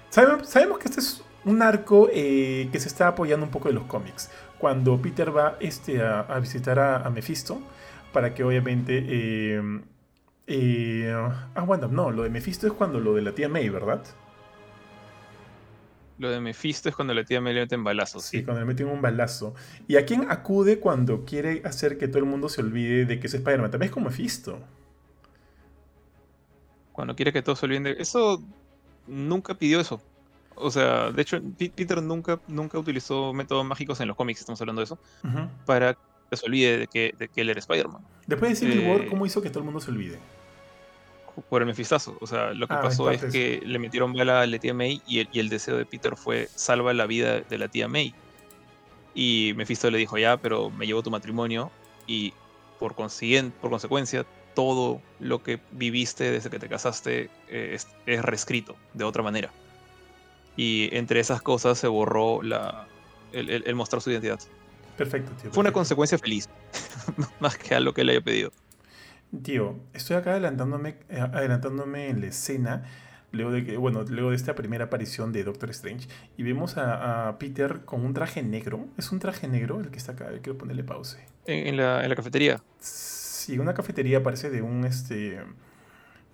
Sabemos, sabemos que este es un arco eh, que se está apoyando un poco de los cómics. Cuando Peter va este, a, visitar a, Mephisto, para que obviamente... Eh, eh, ah, bueno, no, lo de Mephisto es cuando lo de la tía May, ¿verdad? Lo de Mephisto es cuando la tía May le meten balazos. Sí, cuando le meten un balazo. ¿Y a quién acude cuando quiere hacer que todo el mundo se olvide de que es Spider-Man? También es como Mephisto. Cuando quiere que todo se olvide. Eso nunca pidió eso. O sea, de hecho, Peter nunca, nunca utilizó métodos mágicos en los cómics, estamos hablando de eso, para que se olvide de que, de que él era Spider-Man. Después de Civil War, eh, ¿cómo hizo que todo el mundo se olvide? Por el mefistazo. O sea, lo que ah, pasó es que le metieron bala a la tía May y el, deseo de Peter fue salva la vida de la tía May. Y Mephisto le dijo, ya, pero me llevo tu matrimonio y por, consiguiente, por consecuencia todo lo que viviste desde que te casaste eh, es, reescrito de otra manera. Y entre esas cosas se borró la, el, mostrar su identidad. Perfecto, tío. Fue una consecuencia feliz, más que a lo que le haya pedido. Tío, estoy acá adelantándome, eh, adelantándome en la escena, luego de, que, bueno, luego de esta primera aparición de Doctor Strange, y vemos a, Peter con un traje negro. ¿Es un traje negro el que está acá? Quiero ponerle pause. ¿En, la, cafetería? Sí, una cafetería parece de un, este,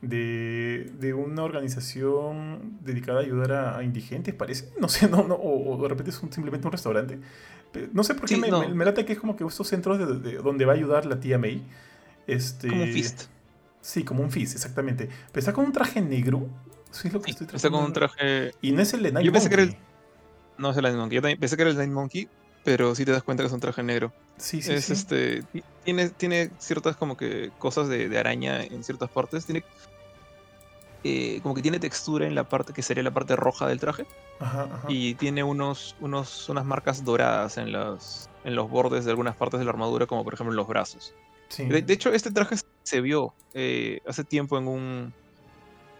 de, una organización dedicada a ayudar a, indigentes, parece. No sé, no, no, o, de repente es simplemente un restaurante. No sé por qué me, me, late que es como que estos centros de, donde va a ayudar la tía May. Este, como un fist. Sí, como un fist, exactamente. Pero está con un traje negro. Sí, es lo que estoy Está con un traje. Y no es el de Night Yo pensé que era el. No es el Night Monkey. Yo también pensé que era el Night Monkey, pero sí te das cuenta que es un traje negro. Sí, sí. Es este. Tiene, tiene ciertas como que cosas de, araña en ciertas partes. Tiene. Eh, como que tiene textura en la parte que sería la parte roja del traje. Ajá, ajá. Y tiene unos, unos, unas marcas doradas en, las, en los bordes de algunas partes de la armadura, como por ejemplo en los brazos. De, hecho, este traje se vio eh, hace tiempo en un,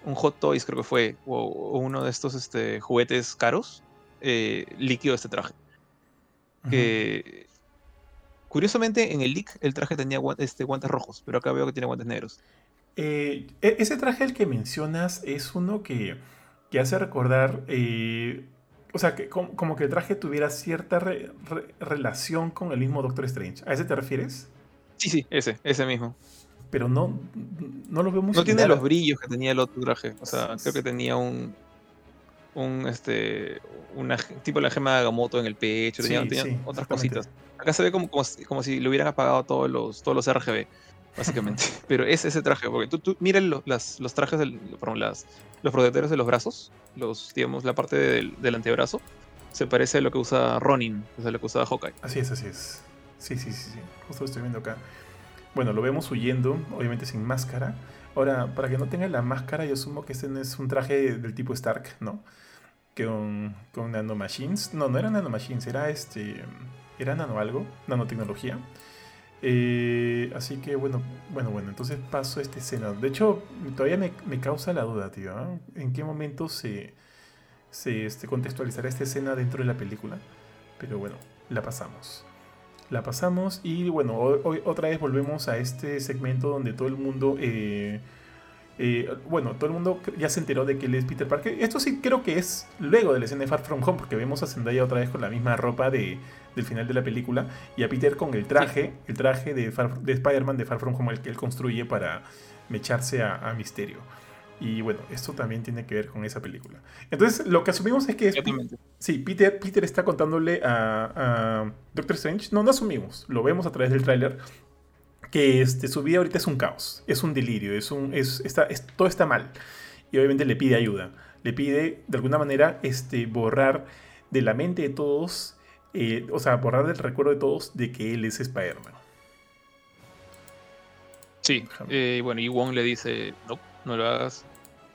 un Hot Toys, creo que fue, o, uno de estos este, juguetes caros, eh, líquido este traje. Que, curiosamente, en el leak el traje tenía este, guantes rojos, pero acá veo que tiene guantes negros. Eh, e, ese traje el que mencionas es uno que, que hace recordar, o sea, que como, que el traje tuviera cierta relación con el mismo Doctor Strange. ¿A ese te refieres? Sí, sí, ese, ese mismo. Pero no, no lo veo muy No tiene los brillos que tenía el otro traje. O sea, creo que tenía un. Un este. Una, tipo la gema de Agamotto en el pecho. tenía, otras cositas. Acá se ve como, como, si le hubieran apagado todos los, todos los RGB, básicamente. Pero es ese traje, porque tú, tú miren los, los trajes, del, las, los protectores de los brazos, los, digamos, la parte del, del antebrazo, se parece a lo que usa Ronin, o sea, lo que usa Hawkeye. Así es, así es. Sí, sí, sí, sí. Justo lo estoy viendo acá. Bueno, lo vemos huyendo, obviamente sin máscara. Ahora, para que no tenga la máscara, yo asumo que este es un traje del tipo Stark, ¿no? Con, con nanomachines. No, no era nanomachines, era este. Era nano algo, nanotecnología. Eh, así que bueno, bueno, bueno, entonces paso a esta escena. De hecho, todavía me, me causa la duda, tío. ¿eh? ¿En qué momento se, se este, contextualizará esta escena dentro de la película? Pero bueno, la pasamos la pasamos y bueno, hoy, otra vez volvemos a este segmento donde todo el mundo, eh, eh, bueno, todo el mundo ya se enteró de que él es Peter Parker. Esto sí creo que es luego de la escena de Far From Home, porque vemos a Zendaya otra vez con la misma ropa de, del final de la película y a Peter con el traje, el traje de, de Spider-Man de Far From Home, el que él construye para mecharse a, a Misterio. Y bueno, esto también tiene que ver con esa película. Entonces, lo que asumimos es que... Es, sí, Peter, Peter está contándole a, Doctor Strange. No, no asumimos. Lo vemos a través del tráiler. Que este, su vida ahorita es un caos. Es un delirio. Es un, es, está, todo está mal. Y obviamente le pide ayuda. Le pide, de alguna manera, este, borrar de la mente de todos. Eh, o sea, borrar del recuerdo de todos de que él es Spider-Man. Sí, eh, bueno, y Wong le dice, no, no lo hagas.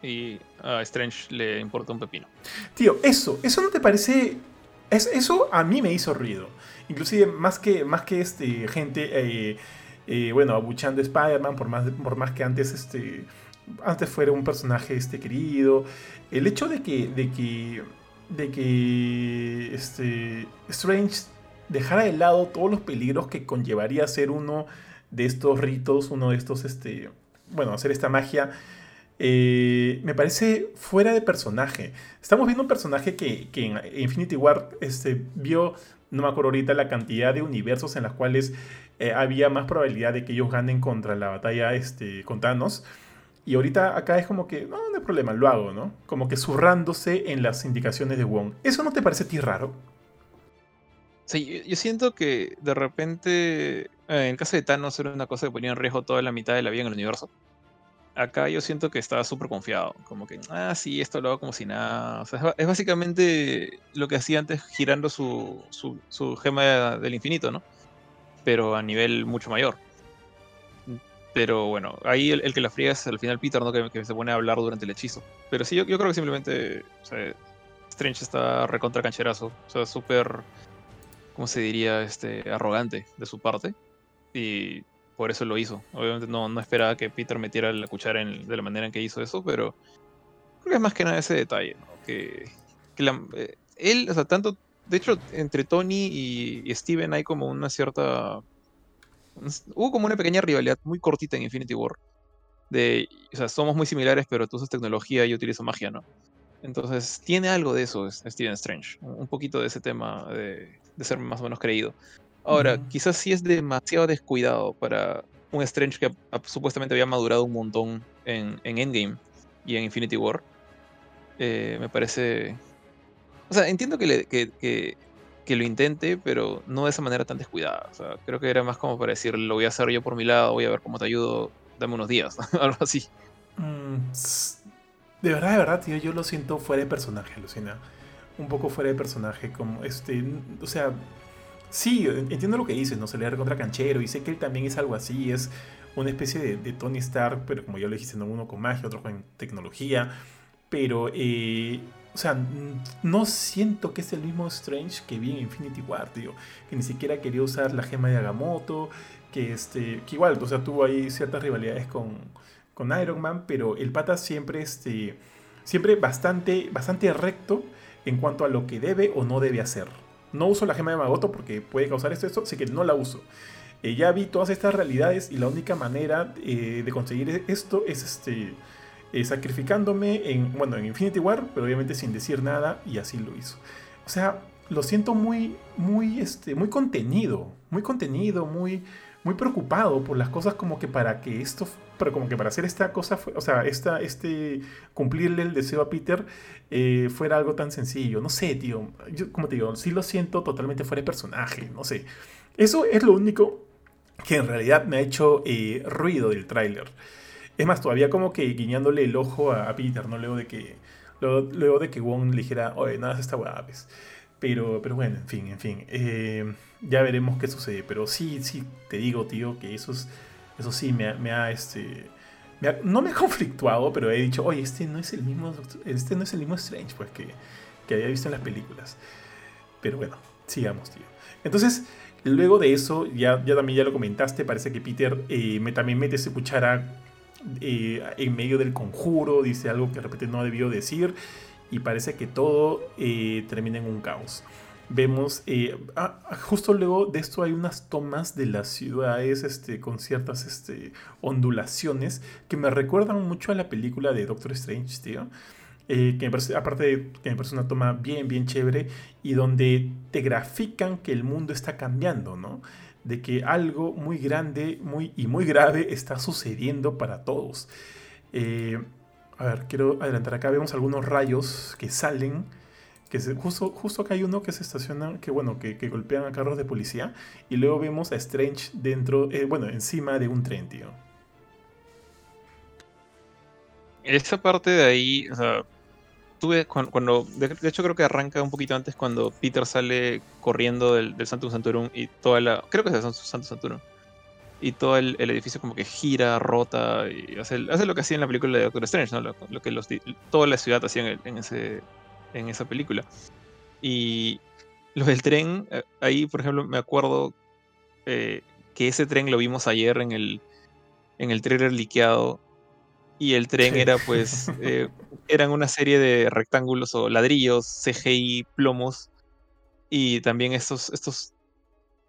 Y a Strange le importa un pepino. Tío, eso, eso no te parece... Es, eso a mí me hizo ruido. Inclusive más que, más que este, gente, eh, eh, bueno, abuchando a Spider-Man, por más, por más que antes, este, antes fuera un personaje este, querido. El hecho de que, de que, de que este, Strange dejara de lado todos los peligros que conllevaría ser uno de estos ritos, uno de estos, este, bueno, hacer esta magia eh, me parece fuera de personaje. Estamos viendo un personaje que, en Infinity War este, vio, no me acuerdo ahorita, la cantidad de universos en los cuales eh, había más probabilidad de que ellos ganen contra la batalla este, con Thanos. Y ahorita acá es como que, no, no hay problema, lo hago, ¿no? Como que zurrándose en las indicaciones de Wong. ¿Eso no te parece a ti raro? Sí, yo siento que de repente, eh, en el caso de Thanos era una cosa que ponía en riesgo toda la mitad de la vida en el universo acá yo siento que estaba súper confiado. Como que, ah, sí, esto lo hago como si nada. O sea, es básicamente lo que hacía antes girando su, su, gema del infinito, ¿no? Pero a nivel mucho mayor. Pero bueno, ahí el, que la fría es al final Peter, ¿no? Que, se pone a hablar durante el hechizo. Pero sí, yo, yo creo que simplemente. O sea, Strange está recontra cancherazo. O sea, súper. ¿Cómo se diría? Este. arrogante de su parte. Y por eso lo hizo. Obviamente no, no esperaba que Peter metiera la cuchara de la manera en que hizo eso, pero creo que es más que nada ese detalle, que, eh, él, o sea, tanto, de hecho, entre Tony y, Steven hay como una cierta... Hubo como una pequeña rivalidad muy cortita en Infinity War. De, o sea, somos muy similares, pero tú usas tecnología y yo utilizo magia, ¿no? Entonces, tiene algo de eso Steven Strange. Un poquito de ese tema de, de ser más o menos creído. Ahora, quizás sí es demasiado descuidado para un Strange que supuestamente había madurado un montón en, Endgame y en Infinity War. Eh, me parece. O sea, entiendo que, que, lo intente, pero no de esa manera tan descuidada. O sea, creo que era más como para decir, lo voy a hacer yo por mi lado, voy a ver cómo te ayudo, dame unos días, algo así. Mm, de verdad, de verdad, tío, yo lo siento fuera de personaje, Lucina. Un poco fuera de personaje, como este. O sea, Sí, entiendo lo que dices, ¿no? Se le da contra canchero y sé que él también es algo así, es una especie de, Tony Stark, pero como ya lo dijiste, ¿no? uno con magia, otro con tecnología, pero, eh, o sea, no siento que es el mismo Strange que vi en Infinity War, tío, que ni siquiera quería usar la gema de Agamotto, que, este, que igual, o sea, tuvo ahí ciertas rivalidades con, con Iron Man, pero el pata siempre, este, siempre bastante, bastante recto en cuanto a lo que debe o no debe hacer. No uso la gema de Magoto porque puede causar esto, esto, así que no la uso. Eh, ya vi todas estas realidades y la única manera eh, de conseguir esto es este, eh, sacrificándome en, bueno, en Infinity War, pero obviamente sin decir nada y así lo hizo. O sea, lo siento muy, muy, este, muy contenido, muy contenido, muy, muy preocupado por las cosas como que para que esto pero como que para hacer esta cosa, o sea, esta, este, cumplirle el deseo a Peter eh, fuera algo tan sencillo. No sé, tío, yo como te digo, sí lo siento totalmente fuera de personaje, no sé. Eso es lo único que en realidad me ha hecho eh, ruido del tráiler. Es más, todavía como que guiñándole el ojo a, Peter, ¿no? Luego de que, luego, de que Wong le dijera, oye, nada, esta pues". Pero, pero bueno, en fin, en fin. Eh, ya veremos qué sucede. Pero sí, sí, te digo, tío, que eso es eso sí, me, ha, este, no me ha conflictuado, pero he dicho, oye, este no es el mismo, este no es el mismo Strange, pues, que, que había visto en las películas. Pero bueno, sigamos, tío. Entonces, luego de eso, ya, ya también ya lo comentaste, parece que Peter eh, me, también mete su cuchara eh, en medio del conjuro, dice algo que de repente no debió decir, y parece que todo eh, termina en un caos vemos, eh, ah, justo luego de esto hay unas tomas de las ciudades este, con ciertas este, ondulaciones que me recuerdan mucho a la película de Doctor Strange, tío. Eh, que me parece, aparte de que me parece una toma bien, bien chévere y donde te grafican que el mundo está cambiando, ¿no? De que algo muy grande muy, y muy grave está sucediendo para todos. Eh, A ver, quiero adelantar acá. Vemos algunos rayos que salen. Que justo, justo acá hay uno que se estaciona, que bueno, que, que golpean a carros de policía. Y luego vemos a Strange dentro, eh, bueno, encima de un tren, tío. Esa parte de ahí, o sea, tuve cuando, de, hecho creo que arranca un poquito antes cuando Peter sale corriendo del, del Santum Santorum y toda la, creo que es el Santum Santorum, y todo el, edificio como que gira, rota, y hace, hace, lo que hacía en la película de Doctor Strange, ¿no? Lo, que los, toda la ciudad hacía en, ese, en esa película. Y lo del tren, eh, ahí por ejemplo me acuerdo eh, que ese tren lo vimos ayer en el, en el trailer liqueado y el tren era pues, eh, eran una serie de rectángulos o ladrillos, CGI, plomos, y también estos, estos,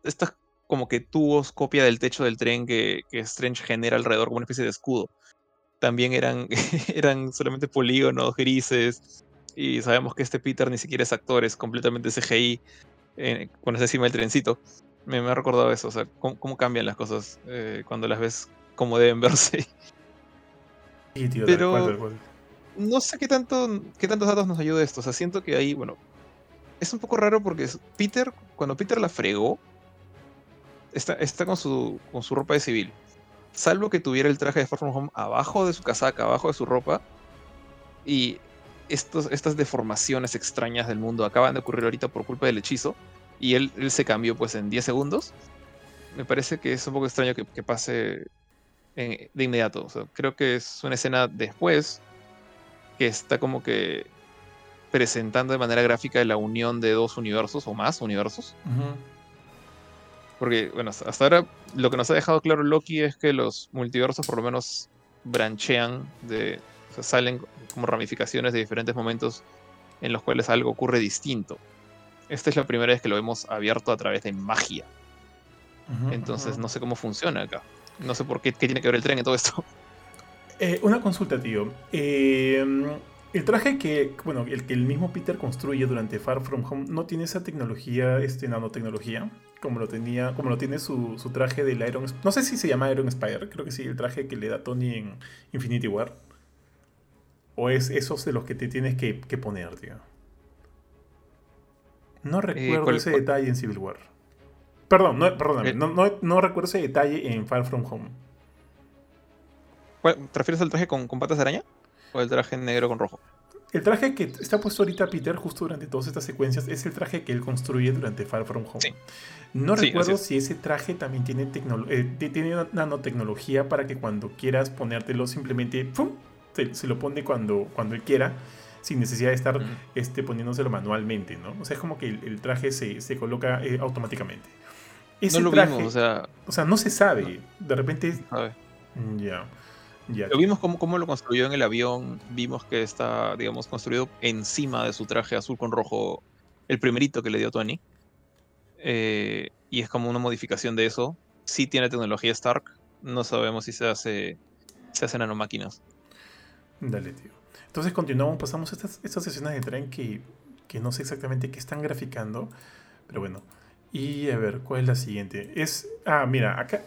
estas como que tubos copia del techo del tren que, que Strange genera alrededor como una especie de escudo. También eran, eran solamente polígonos grises, y sabemos que este Peter ni siquiera es actor, es completamente CGI eh, cuando está encima del trencito. Me, me, ha recordado eso, o sea, cómo, cambian las cosas eh, cuando las ves como deben verse. Pero no sé qué tanto qué tantos datos nos ayuda esto. O sea, siento que ahí, bueno, es un poco raro porque Peter, cuando Peter la fregó, está, está con, su, con su ropa de civil. Salvo que tuviera el traje de Far From Home abajo de su casaca, abajo de su ropa. Y estos, estas deformaciones extrañas del mundo acaban de ocurrir ahorita por culpa del hechizo. Y él, él se cambió pues en 10 segundos. Me parece que es un poco extraño que, que pase de inmediato. creo que es una escena después que está como que presentando de manera gráfica la unión de dos universos o más universos. Porque, bueno, hasta ahora lo que nos ha dejado claro Loki es que los multiversos por lo menos branchean, de, salen como ramificaciones de diferentes momentos en los cuales algo ocurre distinto. Esta es la primera vez que lo vemos abierto a través de magia. Entonces no sé cómo funciona acá. No sé por qué, qué tiene que ver el tren en todo esto. Eh, una consulta, tío. Eh, el traje que, bueno, el que el mismo Peter construye durante Far From Home no tiene esa tecnología, este nanotecnología, como lo tenía, como lo tiene su, su traje del Iron, no sé si se llama Iron Spider, creo que sí, el traje que le da Tony en Infinity War. O es esos de los que te tienes que, poner, tío. No eh, recuerdo ese detalle en Civil War. Perdón, no, perdóname, eh. no, recuerdo ese detalle en Far From Home. ¿Te refieres al traje con, patas de araña? ¿O el traje negro con rojo? El traje que está puesto ahorita Peter justo durante todas estas secuencias es el traje que él construye durante Far From Home. No recuerdo si ese traje también tiene, eh, tiene nanotecnología para que cuando quieras ponértelo simplemente Se, lo pone cuando, cuando él quiera sin necesidad de estar este, poniéndoselo manualmente, ¿no? O sea, es como que el, traje se, coloca eh, automáticamente no lo vimos, o sea. O sea, no se sabe. De repente. Ya. Lo vimos como, cómo lo construyó en el avión. Vimos que está, digamos, construido encima de su traje azul con rojo. El primerito que le dio Tony. Eh, y es como una modificación de eso. Sí tiene tecnología Stark. No sabemos si se hace. Se hacen nanomáquinas. Dale, tío. Entonces continuamos, pasamos estas, estas sesiones de tren que, que no sé exactamente qué están graficando. Pero bueno, y a ver, ¿cuál es la siguiente? Es, ah, mira, acá,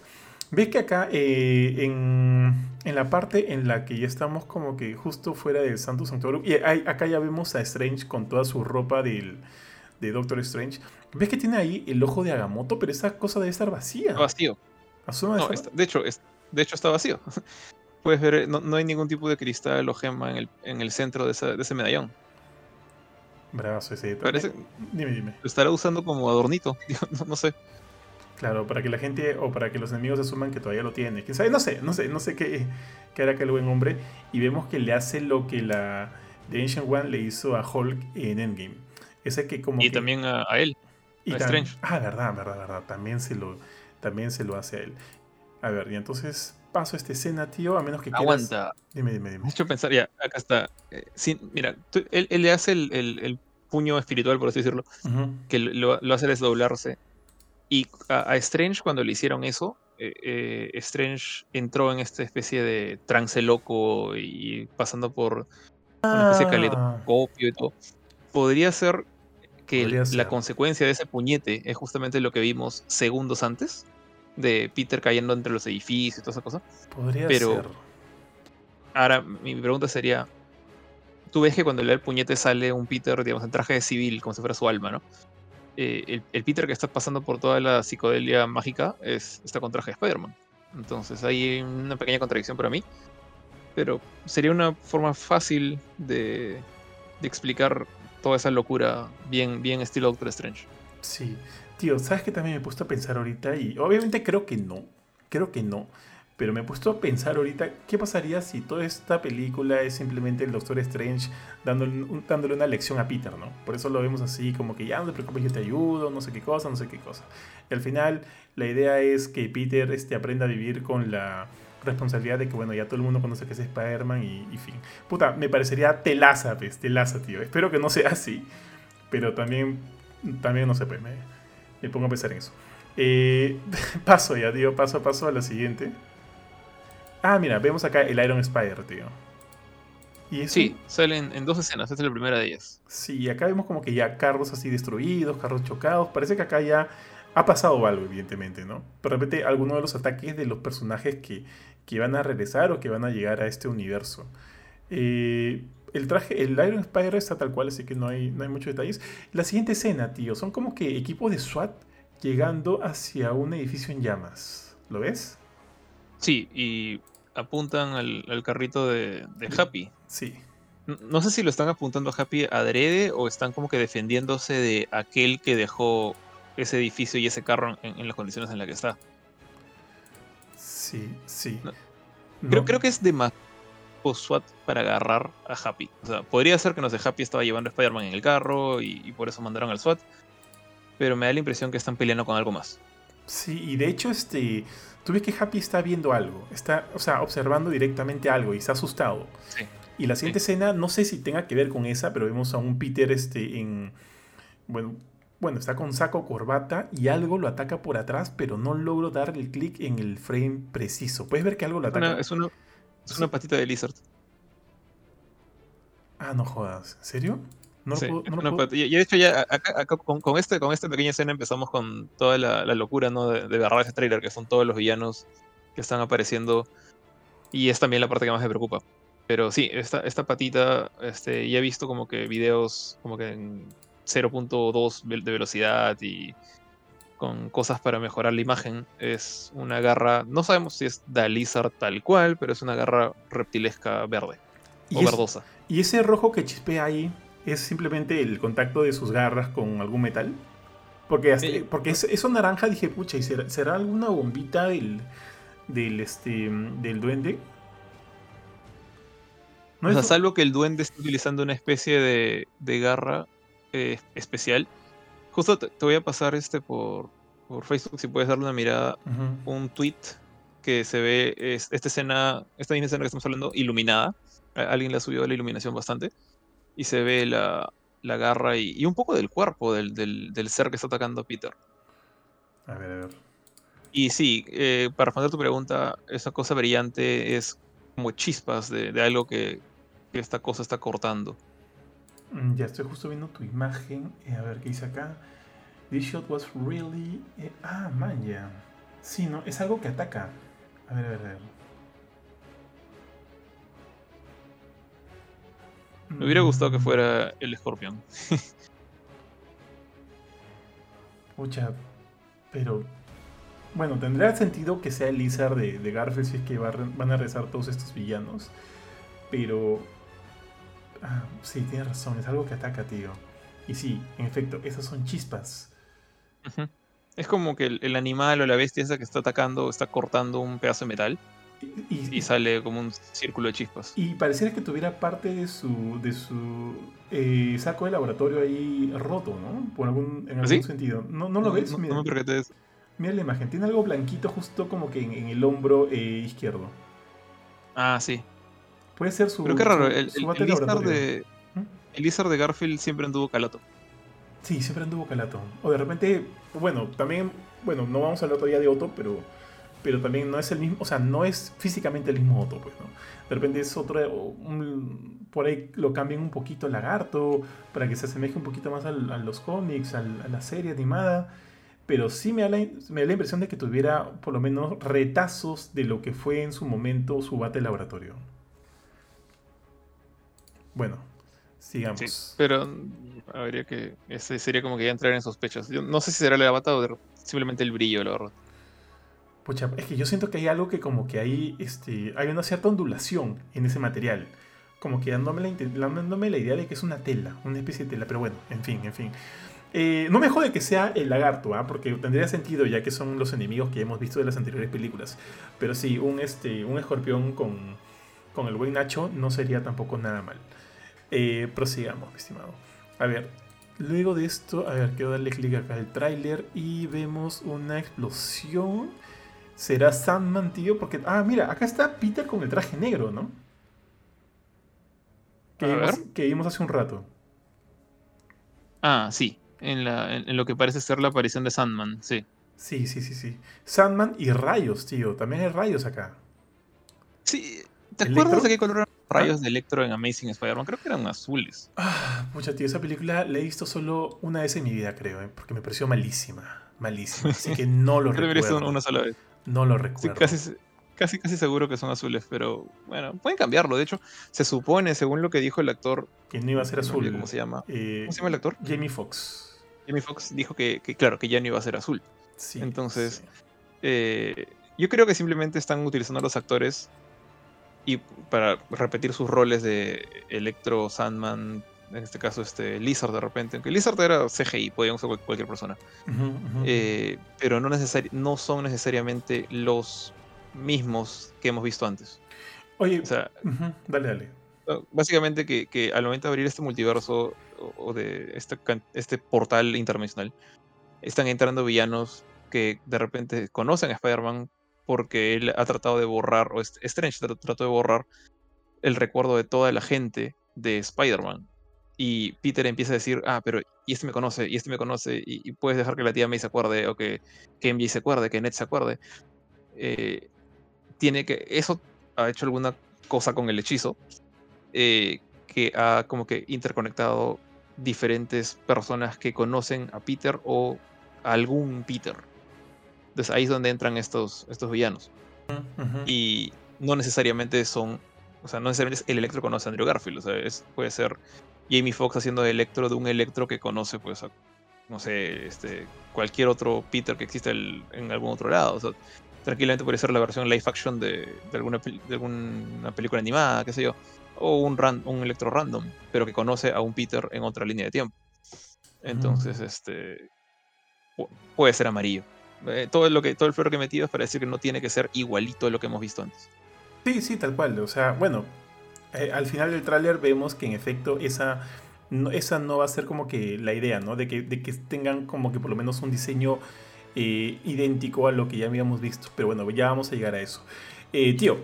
ves que acá eh, en, en, la parte en la que ya estamos como que justo fuera del Santo Sanctorum, y acá ya vemos a Strange con toda su ropa del, de Doctor Strange. ¿Ves que tiene ahí el ojo de Agamotto? Pero esa cosa debe estar vacía. vacío. de, hecho, de hecho está vacío. Puedes ver, no, hay ningún tipo de cristal o gema en el, en el centro de, de ese medallón. Brazo ese. Parece, dime, dime. Lo estará usando como adornito, no, sé. Claro, para que la gente o para que los enemigos asuman que todavía lo tiene. ¿Quién sabe? No sé, no sé, no sé qué, qué hará aquel buen hombre. Y vemos que le hace lo que la The Ancient One le hizo a Hulk en Endgame. Ese que como y también a, él. Y a Strange. Ah, verdad, verdad, verdad. También se lo, también se lo hace a él. A ver, y entonces paso esta escena, tío, a menos que quieras... Aguanta. Dime, dime, dime. De hecho, pensar, ya, acá está. Eh, mira, él, le hace el, puño espiritual, por así decirlo, que lo, lo, hace desdoblarse. Y a, Strange, cuando le hicieron eso, eh, eh, Strange entró en esta especie de trance loco y pasando por una especie de caleidoscopio y todo. Podría ser que la consecuencia de ese puñete es justamente lo que vimos segundos antes de Peter cayendo entre los edificios y toda esa cosa. Podría Pero ahora mi pregunta sería, tú ves que cuando le da el puñete sale un Peter, digamos, en traje de civil, como si fuera su alma, ¿no? Eh, el, Peter que está pasando por toda la psicodelia mágica es, está con traje de Spider-Man. Entonces hay una pequeña contradicción para mí. Pero sería una forma fácil de, de explicar toda esa locura bien, bien estilo Doctor Strange. Sí, tío, ¿sabes que también me he puesto a pensar ahorita? Y obviamente creo que no, creo que no. Pero me he puesto a pensar ahorita, ¿qué pasaría si toda esta película es simplemente el Doctor Strange dándole, dándole, una lección a Peter, ¿no? Por eso lo vemos así, como que ya no te preocupes, yo te ayudo, no sé qué cosa, no sé qué cosa. Al final, la idea es que Peter este, aprenda a vivir con la responsabilidad de que, bueno, ya todo el mundo conoce que es Spider-Man y, y, fin. Puta, me parecería telaza, pues, telaza, tío. Espero que no sea así. Pero también, también no sé, pues, me, me pongo a pensar en eso. Eh, paso ya, tío, paso a paso a la siguiente. Ah, mira, vemos acá el Iron Spider, tío. ¿Y Sí, salen en dos escenas, esta es la primera de ellas. Sí, acá vemos como que ya carros así destruidos, carros chocados. Parece que acá ya ha pasado algo, evidentemente, ¿no? Pero de repente alguno de los ataques de los personajes que, que van a regresar o que van a llegar a este universo. Eh, el traje, el Iron Spider está tal cual, así que no hay, no hay muchos detalles. La siguiente escena, tío, son como que equipos de SWAT llegando hacia un edificio en llamas. ¿Lo ves? Sí, y apuntan al, carrito de, Happy. Sí. No, sé si lo están apuntando a Happy adrede o están como que defendiéndose de aquel que dejó ese edificio y ese carro en, las condiciones en las que está. Sí, sí. Creo, creo que es de más SWAT para agarrar a Happy. O sea, podría ser que no sé, Happy estaba llevando a Spider-Man en el carro y, por eso mandaron al SWAT. Pero me da la impresión que están peleando con algo más. Sí, y de hecho, este. Tú ves que Happy está viendo algo. Está, o sea, observando directamente algo y está asustado. Sí. Y la siguiente escena, no sé si tenga que ver con esa, pero vemos a un Peter este, en. Bueno, bueno, está con saco, corbata y algo lo ataca por atrás, pero no logro dar el clic en el frame preciso. ¿Puedes ver que algo lo ataca? es, una, es una patita de Lizard. Ah, no jodas. ¿En serio? No sí, y, de hecho ya acá, con, este, con esta pequeña escena empezamos con toda la, locura ¿no? de, de ese trailer, que son todos los villanos que están apareciendo. Y es también la parte que más me preocupa. Pero sí, esta, esta patita, este, ya he visto como que videos como que en 0.2 de velocidad y con cosas para mejorar la imagen. Es una garra, no sabemos si es Dalizar tal cual, pero es una garra reptilesca verde o verdosa. ¿Y ese rojo que chispea ahí es simplemente el contacto de sus garras con algún metal? Porque, porque eso naranja dije, pucha, ¿y será, alguna bombita del, del, este, del duende? ¿No o sea, salvo que el duende esté utilizando una especie de, de garra eh, especial. Justo te, voy a pasar este por, por Facebook, si puedes darle una mirada, un tweet que se ve esta escena, esta misma escena que estamos hablando, iluminada. Alguien la subió a la iluminación bastante. Y se ve la, la garra y, un poco del cuerpo del, del, ser que está atacando a Peter. A ver, a ver. Y sí, eh, para responder tu pregunta, esa cosa brillante es como chispas de, de algo que, que, esta cosa está cortando. Mm, ya estoy justo viendo tu imagen. Eh, a ver qué dice acá. This shot was really. Eh, ah, man, ya. Sí, no, es algo que ataca. A ver, a ver, a ver. Me hubiera gustado que fuera el escorpión. Pucha, pero. Bueno, tendrá sentido que sea el Lizard de, de Garfield si es que van a rezar todos estos villanos. Pero Ah, sí, tienes razón, es algo que ataca, tío. Y sí, en efecto, esas son chispas. Es como que el, animal o la bestia esa que está atacando está cortando un pedazo de metal. Y, sale como un círculo de chispas. Y pareciera que tuviera parte de su, de su eh, saco de laboratorio ahí roto, ¿no? Por algún, en algún sentido. ¿No, no lo ves? mira, mira la imagen, tiene algo blanquito justo como que en, el hombro eh, izquierdo. Ah, sí. Puede ser su. Pero qué raro, el, el, Lizard de. ¿Mm? El Lizard de Garfield siempre anduvo calato. Sí, siempre anduvo calato. O de repente, bueno, también, bueno, no vamos a hablar todavía de Otto, pero, pero también no es el mismo, o sea, no es físicamente el mismo Otto, pues, ¿no? De repente es otro, por ahí lo cambian un poquito el lagarto, para que se asemeje un poquito más a los cómics, a la serie animada, pero sí me da, la, impresión de que tuviera por lo menos retazos de lo que fue en su momento su bate laboratorio. Bueno, Sigamos. Pero habría que. Ese sería como que ya entrar en sospechas. Yo no sé si será la bata o simplemente el brillo, la verdad. Pucha, es que yo siento que hay algo que como que hay, este, hay una cierta ondulación en ese material. Como que dándome la, dándome la idea de que es una tela, una especie de tela. Pero bueno, en fin, en fin. Eh, no me jode que sea el lagarto, ¿ah? porque tendría sentido ya que son los enemigos que hemos visto de las anteriores películas. Pero sí, un, este, un escorpión con, con el buen Nacho no sería tampoco nada mal. Eh, prosigamos, mi estimado. A ver, luego de esto, a ver, quiero darle clic acá al tráiler y vemos una explosión. ¿Será Sandman, tío? Porque, ah, mira, acá está Peter con el traje negro, ¿no? Que, vimos, ver. que vimos hace un rato. Ah, sí. En, la, en, en lo que parece ser la aparición de Sandman, sí. Sí, sí, sí, sí. Sandman y rayos, tío. También hay rayos acá. Sí. ¿Te ¿Electro? acuerdas de qué color eran los rayos de Electro en Amazing Spider-Man? Creo que eran azules. Ah, mucha tío, esa película la he visto solo una vez en mi vida, creo, ¿eh? porque me pareció malísima. Malísima. Así que no lo recuerdo. una sola vez. No lo Sí, recuerdo. casi, casi, casi seguro que son azules, pero bueno, pueden cambiarlo. De hecho, se supone, según lo que dijo el actor, Que no iba a ser azul. ¿cómo se llama? Eh, ¿Cómo se llama el actor? Jamie Foxx. Jamie Foxx dijo que, que, claro, que ya no iba a ser azul. Sí, Entonces, sí. Eh, yo creo que simplemente están utilizando a los actores y para repetir sus roles de Electro, Sandman, en este caso este Lizard de repente, aunque Lizard era CGI, podían usar cual- cualquier persona. Eh, pero no, necesari- no son necesariamente los mismos que hemos visto antes. Oye, O sea, dale, dale. Básicamente que, que al momento de abrir este multiverso o, o de este, este portal interdimensional, están entrando villanos que de repente conocen a Spider-Man porque él ha tratado de borrar, o St- Strange tr- trató de borrar el recuerdo de toda la gente de Spider-Man. Y Peter empieza a decir, ah, pero y este me conoce, y este me conoce, y, y puedes dejar que la tía May se acuerde, o que, que MJ se acuerde, que Ned se acuerde. Eh, tiene que, eso ha hecho alguna cosa con el hechizo, eh, que ha como que interconectado diferentes personas que conocen a Peter o a algún Peter. Entonces ahí es donde entran estos, estos villanos. Ujú. Y no necesariamente son, o sea, no necesariamente es el Electro conoce a Andrew Garfield, o sea, es, puede ser Jamie Foxx haciendo de Electro de un Electro que conoce, pues, a, no sé, este, cualquier otro Peter que existe el- en algún otro lado. O sea, tranquilamente puede ser la versión live action de, de alguna, de alguna película animada, qué sé yo. O un, ran- un Electro random, pero que conoce a un Peter en otra línea de tiempo. Entonces, este. pu- Puede ser amarillo. Eh, todo, lo que, todo el flor que he metido es para decir que no tiene que ser igualito a lo que hemos visto antes. Sí, sí, tal cual. O sea, bueno, eh, al final del tráiler vemos que en efecto esa no, esa no va a ser como que la idea, ¿no? De que, de que tengan como que por lo menos un diseño eh, idéntico a lo que ya habíamos visto. Pero bueno, ya vamos a llegar a eso. Eh, tío,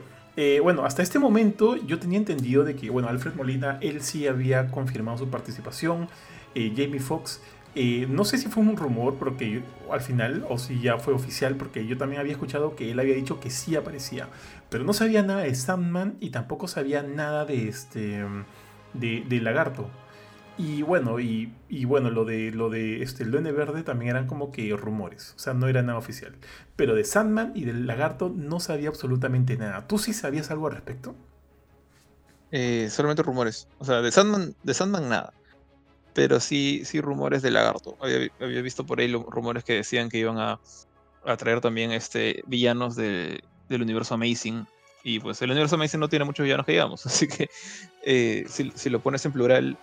bueno, hasta este momento yo tenía entendido de que, bueno, Alfred Molina, él sí había confirmado su participación. Jamie Foxx, no sé si fue un rumor, porque al final, o si ya fue oficial, porque yo también había escuchado que él había dicho que sí aparecía. Pero no sabía nada de Sandman y tampoco sabía nada de este. de, Lagarto. Y bueno, y, y bueno, lo de lo de este, el Duende Verde también eran como que rumores. O sea, no era nada oficial. Pero de Sandman y del Lagarto no sabía absolutamente nada. ¿Tú sí sabías algo al respecto? Eh, solamente rumores. O sea, de Sandman, de Sandman nada. Pero sí, sí rumores de Lagarto. Había, había visto por ahí rumores que decían que iban a, a traer también este, villanos de- del universo Amazing. Y pues el universo Amazing no tiene muchos villanos que digamos. Así que eh, si, si lo pones en plural,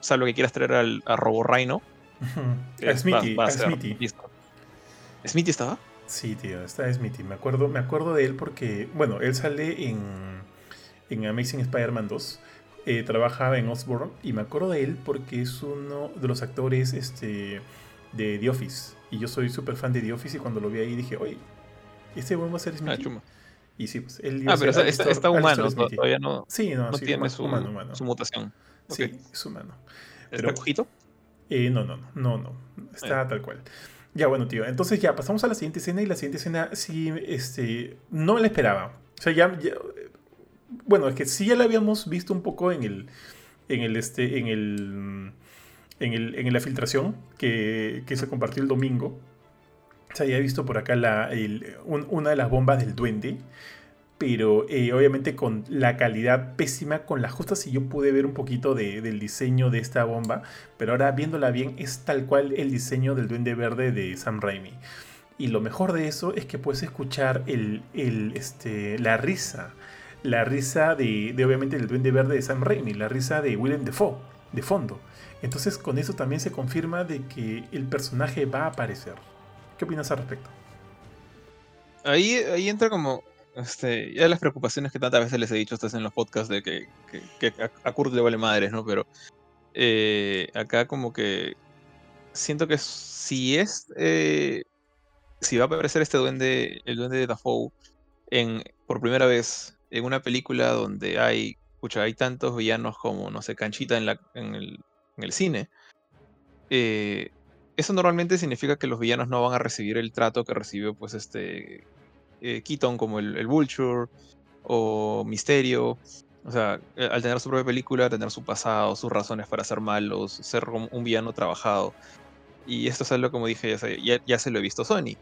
salvo que quieras traer al, a Robo Rhino. eh, Smithy, va a a ser Smithy. listo. ¿Smithy estaba? Sí, tío, está Smithy. Me acuerdo, me acuerdo de él porque, bueno, él sale en, en Amazing Spider-Man 2. Eh, trabajaba en Osborn y me acuerdo de él porque es uno de los actores este, de The Office. Y yo soy súper fan de The Office y cuando lo vi ahí dije, oye, ¿este buen va a ser Ah, Smithy? chuma. y sí, pues él Ah, pero está, está- Alistair- está humano, todavía no, Sí, no, no sí, tiene su, humano, humano. su mutación. Sí, es humano. ¿Está Pero- cojito? Eh, no, no, no, no, no. Está tal cual. Ya, bueno, tío. Entonces ya pasamos a la siguiente escena y la siguiente escena sí, este, no me la esperaba. O sea, ya, ya- bueno, es que sí ya la habíamos visto un poco en el, en el, este, en el, en el, en la filtración que, que se compartió el domingo. Se había visto por acá la, el- un- una de las bombas del duende. pero eh, obviamente con la calidad pésima, con la justa si yo pude ver un poquito del diseño de esta bomba, pero ahora viéndola bien es tal cual el diseño del duende verde de Sam Raimi. Y lo mejor de eso es que puedes escuchar el, este, la risa, la risa de, de, obviamente del duende verde de Sam Raimi, la risa de Willem Dafoe, de fondo. Entonces con eso también se confirma de que el personaje va a aparecer. ¿Qué opinas al respecto? Ahí, ahí entra como este, ya las preocupaciones que tantas veces les he dicho en los podcasts de que, a Kurt le vale madres, ¿no? Pero eh, acá como que siento que si es, eh, si va a aparecer este duende, el duende de Dafoe, en, por primera vez en una película donde hay, escucha, hay tantos villanos como, no sé, Canchita en, el, el cine, eh, eso normalmente significa que los villanos no van a recibir el trato que recibió pues este eh, Keaton como el, Vulture o Misterio. O sea, eh, al tener su propia película, tener su pasado, sus razones para ser malos, ser un villano trabajado. Y esto es algo, como dije, ya ya, se lo he visto Sony.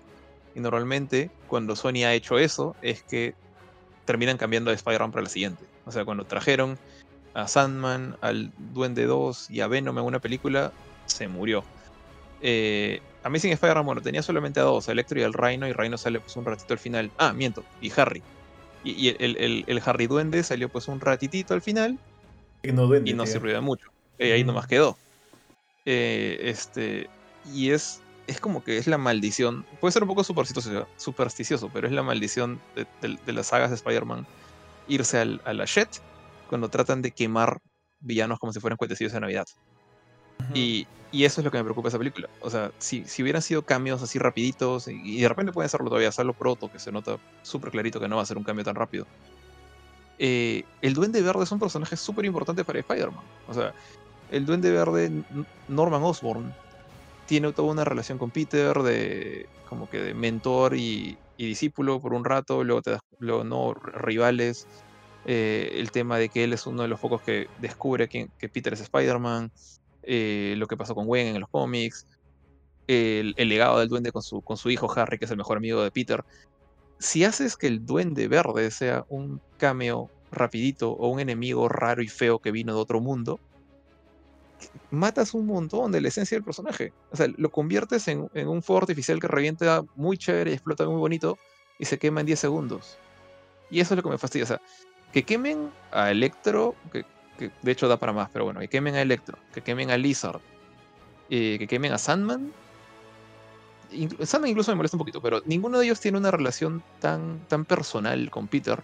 Y normalmente, cuando Sony ha hecho eso, es que terminan cambiando de Spider-Man para la siguiente. O sea, cuando trajeron a Sandman, al Duende 2 y a Venom en una película, se murió. Eh, Amazing Spider-Man, bueno, tenía solamente a dos, a Electro y al Rhino, y Rhino sale pues un ratito al final. Ah, miento, y Harry. Y, el, Harry Duende salió pues un ratitito al final. Y no, duende, y no sirvió de mucho. Eh, ahí nomás quedó. Eh, este, y es, es como que es la maldición. Puede ser un poco supersticioso, supersticioso pero es la maldición de, las sagas de Spider-Man irse al, a la Jet cuando tratan de quemar villanos como si fueran cuentecillos de Navidad. Y y eso es lo que me preocupa de esa película. O sea, si, si hubieran sido cambios así rapiditos, y, de repente pueden hacerlo todavía, hacerlo proto, que se nota súper clarito que no va a ser un cambio tan rápido. Eh, el Duende Verde es un personaje súper importante para Spider-Man. O sea, el Duende Verde, Norman Osborn, tiene toda una relación con Peter de como que de mentor y, discípulo por un rato, luego, te luego no, rivales. Eh, el tema de que él es uno de los pocos que descubre que, que Peter es Spider-Man. Eh, lo que pasó con Gwen en los cómics, el, legado del duende con su, con su hijo Harry, que es el mejor amigo de Peter. Si haces que el duende verde sea un cameo rapidito o un enemigo raro y feo que vino de otro mundo, matas un montón de la esencia del personaje. O sea, lo conviertes en, un fuego artificial que revienta muy chévere y explota muy bonito y se quema en 10 segundos. Y eso es lo que me fastidia. O sea, que quemen a Electro, que de hecho da para más, pero bueno, que quemen a Electro, que quemen a Lizard, que quemen a Sandman. Sandman incluso me molesta un poquito, pero ninguno de ellos tiene una relación tan, tan personal con Peter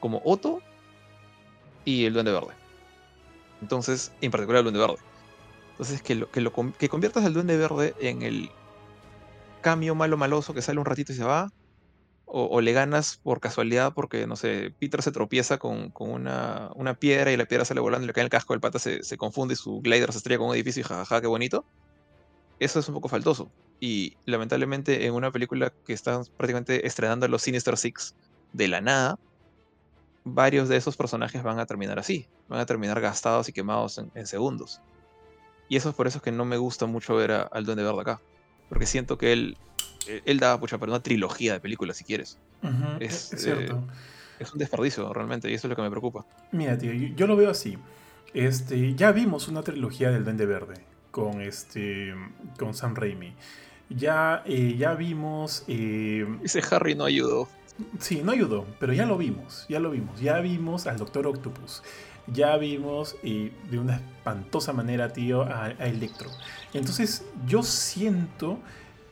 como Otto y el Duende Verde. Entonces, en particular el Duende Verde. Entonces, que, lo, que, lo, que conviertas al Duende Verde en el cambio malo maloso que sale un ratito y se va, o, le ganas por casualidad porque, no sé, Peter se tropieza con, una, piedra y la piedra sale volando y le cae en el casco, el pata se, confunde y su glider se estrella con un edificio y jajaja, qué bonito. Eso es un poco faltoso. Y lamentablemente en una película que están prácticamente estrenando los Sinister Six de la nada, varios de esos personajes van a terminar así, van a terminar gastados y quemados en, segundos. Y eso es por eso que no me gusta mucho ver a, al Duende Verde acá. Porque siento que él eh, él daba pucha para una trilogía de películas, si quieres. es, cierto. Eh, es un desperdicio, realmente, y eso es lo que me preocupa. Mira, tío, yo, lo veo así. Este, ya vimos una trilogía del Duende Verde con, este, con Sam Raimi. Ya, eh, ya vimos... Ese Harry no ayudó. Sí, no ayudó, pero ya lo vimos, ya lo vimos. Ya vimos al Doctor Octopus. Ya vimos de una espantosa manera, tío, a, a Electro. Entonces yo siento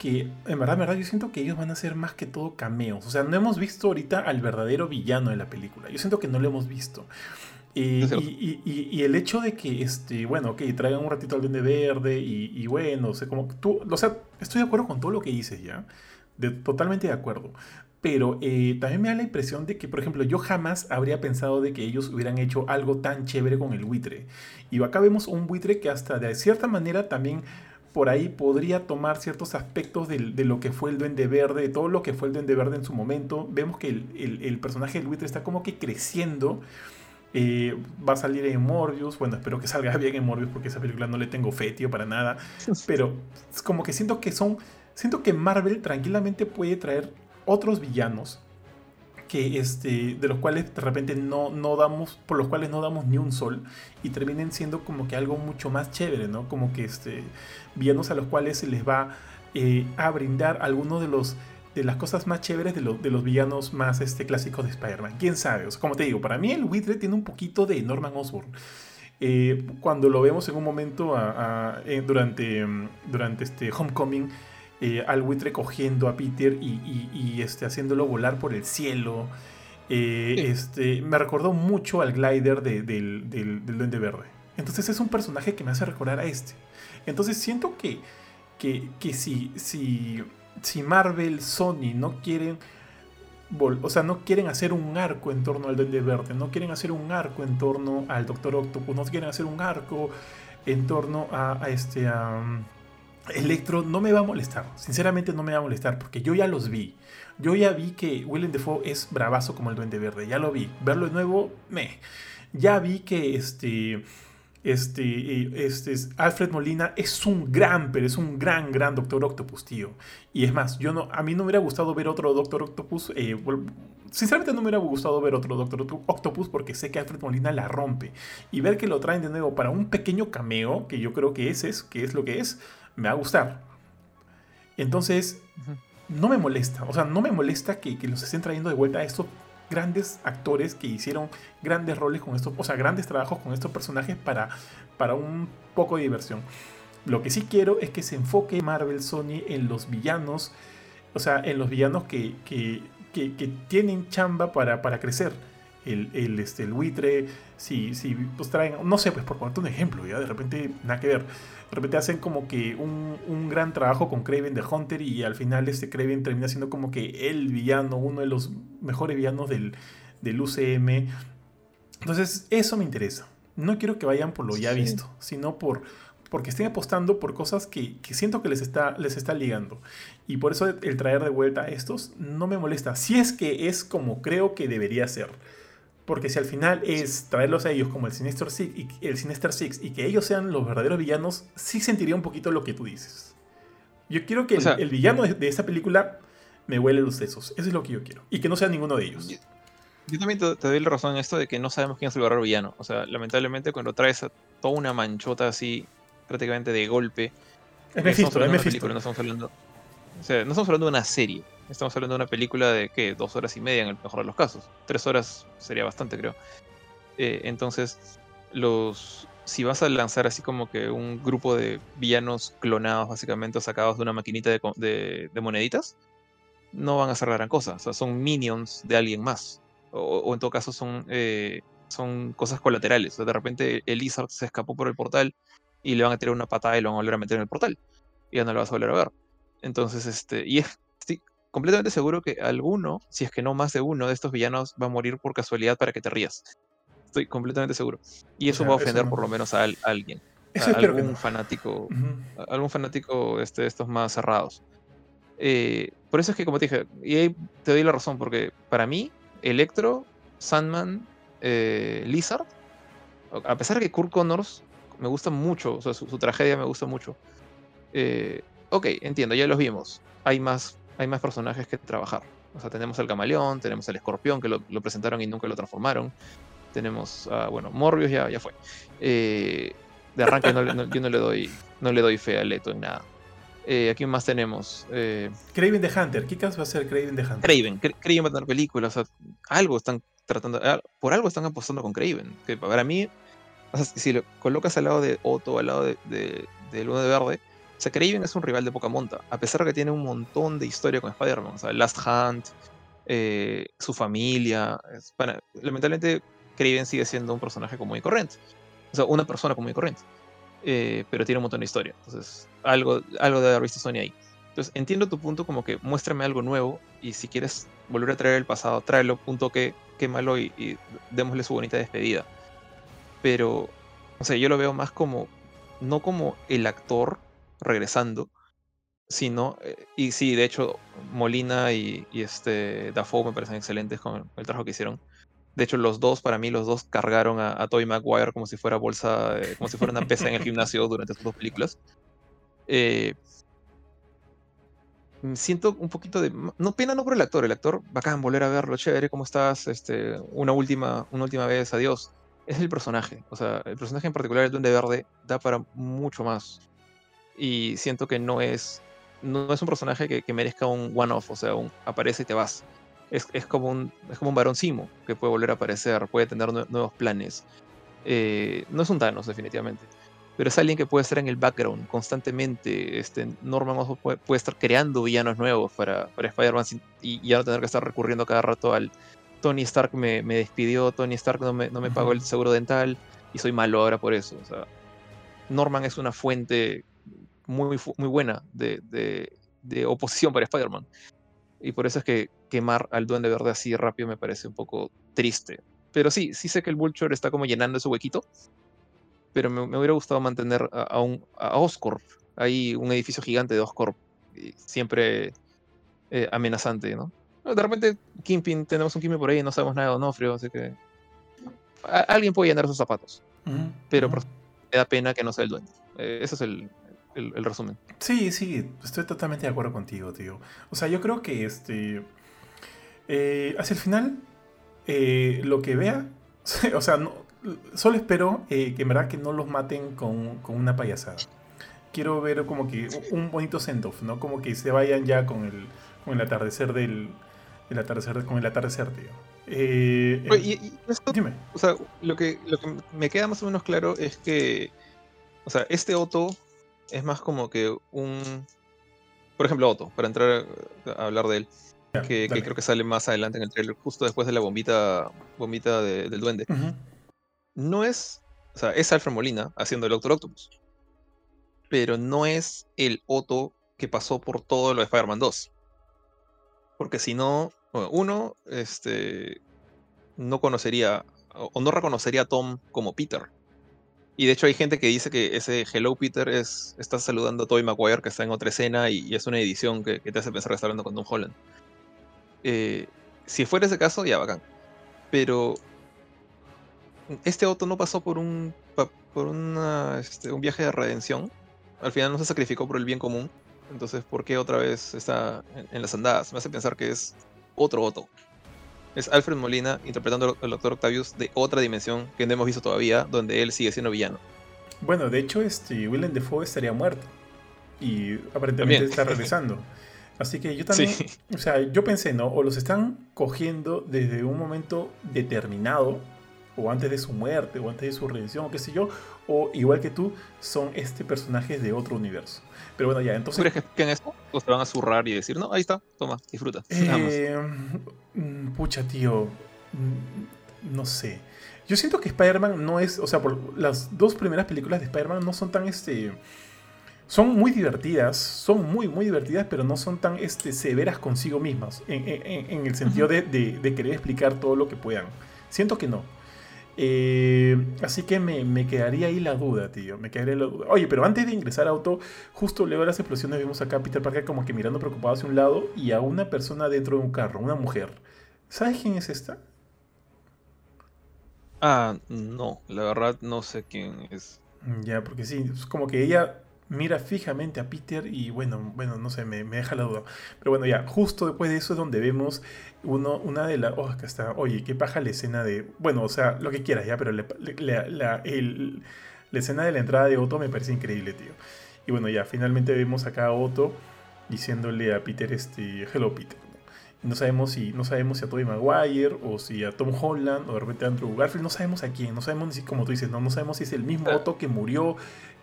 que en verdad, en verdad, yo siento que ellos van a ser más que todo cameos. O sea, no hemos visto ahorita al verdadero villano de la película. Yo siento que no lo hemos visto. y, y, el hecho de que, este, bueno, que traigan un ratito al Duende Verde y, bueno, o sea, como tú, o sea, estoy de acuerdo con todo lo que dices ya, de, totalmente de acuerdo. Pero eh, también me da la impresión de que, por ejemplo, yo jamás habría pensado de que ellos hubieran hecho algo tan chévere con el buitre. Y acá vemos un buitre que hasta de cierta manera también por ahí podría tomar ciertos aspectos de, lo que fue el Duende Verde, de todo lo que fue el Duende Verde en su momento. Vemos que el, personaje del buitre está como que creciendo. Eh, va a salir en Morbius. Bueno, espero que salga bien en Morbius porque esa película no le tengo fe, tío, para nada. Pero es como que siento que son. Siento que Marvel tranquilamente puede traer otros villanos que este, de los cuales de repente no, no damos, por los cuales no damos ni un sol y terminen siendo como que algo mucho más chévere, ¿no? Como que este, villanos a los cuales se les va eh, a brindar algunos de los de las cosas más chéveres de, de los villanos más este, clásicos de Spider-Man. ¿Quién sabe? O sea, como te digo, para mí el buitre tiene un poquito de Norman Osborn. Eh, cuando lo vemos en un momento eh, durante, durante este Homecoming, eh, al buitre cogiendo a Peter y, este, haciéndolo volar por el cielo. Eh, este, me recordó mucho al glider del, del, Duende Verde. Entonces es un personaje que me hace recordar a este. Entonces siento que, que, que si, si, si Marvel, Sony no quieren o sea, no quieren hacer un arco en torno al Duende Verde, no quieren hacer un arco en torno al Doctor Octopus, no quieren hacer un arco en torno a, a este a, Electro no me va a molestar, sinceramente no me va a molestar porque yo ya los vi. Yo ya vi que Willem Dafoe es bravazo como el Duende Verde, ya lo vi. Verlo de nuevo, me. Ya vi que este este, este Alfred Molina es un gran, pero es un gran, gran Doctor Octopus, tío. Y es más, yo no, a mí no me hubiera gustado ver otro Doctor Octopus. Eh, sinceramente no me hubiera gustado ver otro Doctor Octopus porque sé que Alfred Molina la rompe. Y ver que lo traen de nuevo para un pequeño cameo, que yo creo que ese es, que es lo que es, me va a gustar. Entonces, no me molesta. O sea, no me molesta que, que los estén trayendo de vuelta a estos grandes actores que hicieron grandes roles con estos, o sea, grandes trabajos con estos personajes para, para un poco de diversión. Lo que sí quiero es que se enfoque Marvel Sony en los villanos, o sea, en los villanos que, que, que, tienen chamba para, para crecer. El, el, este, el buitre, si, si pues traen, no sé, pues por ponerte un ejemplo, ya de repente nada que ver de repente hacen como que un, gran trabajo con Craven de Hunter y al final este Craven termina siendo como que el villano, uno de los mejores villanos del, del UCM. Entonces eso me interesa. No quiero que vayan por lo ya visto, sino por porque estén apostando por cosas que, siento que les está, les está ligando. Y por eso el traer de vuelta a estos no me molesta. Si es que es como creo que debería ser. Porque si al final es traerlos a ellos como el Sinister Six y, el Sinister Six y que ellos sean los verdaderos villanos, sí sentiría un poquito lo que tú dices. Yo quiero que el, villano de, esta película me huele los sesos. Eso es lo que yo quiero. Y que no sea ninguno de ellos. Yo, también te, doy la razón en esto de que no sabemos quién es el verdadero villano. O sea, lamentablemente cuando traes a toda una manchota así, prácticamente de golpe. Es Mephisto, es Mephisto. No estamos hablando, o sea, no estamos hablando de una serie. Estamos hablando de una película de, ¿qué? Dos horas y media en el mejor de los casos. Tres horas sería bastante, creo. Eh, entonces, los si vas a lanzar así como que un grupo de villanos clonados, básicamente sacados de una maquinita de, moneditas, no van a hacer gran cosa. O sea, son minions de alguien más. O, en todo caso son, eh, son cosas colaterales. O sea, de repente el Lizard se escapó por el portal y le van a tirar una patada y lo van a volver a meter en el portal. Y ya no lo vas a volver a ver. Entonces, este, y es, completamente seguro que alguno, si es que no más de uno de estos villanos va a morir por casualidad para que te rías. Estoy completamente seguro. Y eso va a ofender por lo menos a, alguien. a algún fanático. algún fanático este, de estos más cerrados. Eh, por eso es que, como te dije, y ahí te doy la razón, porque para mí, Electro, Sandman, eh, Lizard, a pesar de que Kurt Connors me gusta mucho, o sea, su, tragedia me gusta mucho. Eh, ok, entiendo, ya los vimos. Hay más hay más personajes que trabajar. O sea, tenemos al camaleón, tenemos al escorpión que lo, presentaron y nunca lo transformaron. Tenemos, a, bueno, Morbius ya, ya fue. Eh, de arranque yo no le doy no le doy fe a Leto en nada. Eh, ¿A quién más tenemos? Eh, Craven the Hunter. ¿Qué caso va a ser Craven the Hunter? Craven. Craven va a tener películas. O sea, algo están tratando. Ah, por algo están apostando con Craven. Que para mí, si lo colocas al lado de Otto, al lado de, de, de Luna de Verde, sea, Kraven es un rival de poca monta, a pesar de que tiene un montón de historia con Spider-Man. O sea, Last Hunt, eh, su familia. lamentablemente, Kraven sigue siendo un personaje común y corriente. O sea, una persona común y corriente. Eh, pero tiene un montón de historia. Entonces, algo, algo de haber visto Sony ahí. Entonces, entiendo tu punto como que muéstrame algo nuevo y si quieres volver a traer el pasado, tráelo, punto que quémalo y, y démosle su bonita despedida. Pero, o sea, yo lo veo más como, no como el actor regresando, sino, eh, y sí, de hecho, Molina y, este Dafoe me parecen excelentes con el trabajo que hicieron. De hecho, los dos, para mí, los dos cargaron a, Tobey Maguire como si fuera bolsa, como si fuera una pesa en el gimnasio durante estas dos películas. Eh, mm, siento un poquito de. No pena no por el actor, el actor, bacán, volver a verlo, chévere, ¿cómo estás? Este, una última, una última vez, adiós. Es el personaje. O sea, el personaje en particular, el Duende Verde, da para mucho más. Y siento que no es. No es un personaje que, merezca un one-off, o sea, un aparece y te vas. Es, como un, es como un varón Simo, que puede volver a aparecer, puede tener nuevos planes. Eh, no es un Thanos, definitivamente pero es alguien que puede estar en el background constantemente. Este, Norman puede, estar creando villanos nuevos para, para Spider-Man y ya no tener que estar recurriendo cada rato al Tony Stark me, despidió, Tony Stark no me, no me pagó el seguro dental y soy malo ahora por eso. O sea, Norman es una fuente muy, muy buena de, de, oposición para Spider-Man. Y por eso es que quemar al Duende Verde así rápido me parece un poco triste. Pero sí, sí sé que el Vulture está como llenando ese huequito pero me, hubiera gustado mantener a, un, a Oscorp. Hay un edificio gigante de Oscorp, siempre eh, amenazante, ¿no? De repente, Kimpin, tenemos un Kimpin por ahí y no sabemos nada de Onofrio, así que. alguien puede llenar sus zapatos. pero me da pena que no sea el dueño. Eh, ese es el, el, resumen. Sí, sí, estoy totalmente de acuerdo contigo, tío. O sea, yo creo que este. Eh, hacia el final, lo que vea. o sea, no, solo espero eh, que en verdad que no los maten con, una payasada. Quiero ver como que un bonito send-off, ¿no? Como que se vayan ya con el, con el atardecer del. El atardecer, con el atardecer, tío. Eh, y, dime. O sea, lo que, lo que me queda más o menos claro es que. O sea, este Otto es más como que un. Por ejemplo, Otto, para entrar a hablar de él. que, creo que sale más adelante en el trailer, justo después de la bombita, bombita del duende no es, o sea, es Alfred Molina haciendo el Doctor Octopus, pero no es el Otto que pasó por todo lo de Spider-Man 2. Porque si no, uno, este, no conocería o no reconocería a Tom como Peter. Y de hecho hay gente que dice que ese Hello Peter es, está saludando a Tobey Maguire que está en otra escena y, es una edición que, te hace pensar que está hablando con Tom Holland. Eh, si fuera ese caso, ya bacán. Pero este auto no pasó por un por este, un viaje de redención. Al final no se sacrificó por el bien común. Entonces, ¿por qué otra vez está en, las andadas? Me hace pensar que es otro Otto. Es Alfred Molina interpretando al Doctor Octavius de otra dimensión que no hemos visto todavía, donde él sigue siendo villano. Bueno, de hecho, este Willem Dafoe estaría muerto. Y aparentemente está regresando. Así que yo también, o sea, yo pensé, ¿no? O los están cogiendo desde un momento determinado o antes de su muerte, o antes de su redención, o qué sé yo, o igual que tú, son este personajes de otro universo. Pero bueno, ya, entonces... ¿Crees que en esto? ¿O te van a zurrar y decir, no, ahí está, toma, disfruta? Eh, mm, pucha, tío, mm, no sé. Yo siento que Spider-Man no es, o sea, por las dos primeras películas de Spider-Man no son tan, este... Son muy divertidas, son muy, muy divertidas, pero no son tan este, severas consigo mismas, en, el sentido de, de querer explicar todo lo que puedan. Siento que no. Eh, así que me, quedaría ahí la duda, tío. Me quedaría la duda. Oye, pero antes de ingresar a auto, justo luego de las explosiones vimos acá a Peter Parker como que mirando preocupado hacia un lado y a una persona dentro de un carro, una mujer. ¿Sabes quién es esta? Ah, no, la verdad no sé quién es. Ya, porque sí, es como que ella mira fijamente a Peter y bueno, bueno, no sé, me, deja la duda. Pero bueno, ya, justo después de eso es donde vemos uno, una de las... Oh, acá está. Oye, qué paja la escena de... Bueno, o sea, lo que quieras ya, pero la, la, escena de la entrada de Otto me parece increíble, tío. Y bueno, ya, finalmente vemos acá a Otto diciéndole a Peter, este, hello Peter. No sabemos si no sabemos si a Tobey Maguire o si a Tom Holland o de repente a Andrew Garfield, no sabemos a quién, no sabemos si como tú dices, no, no sabemos si es el mismo Otto que murió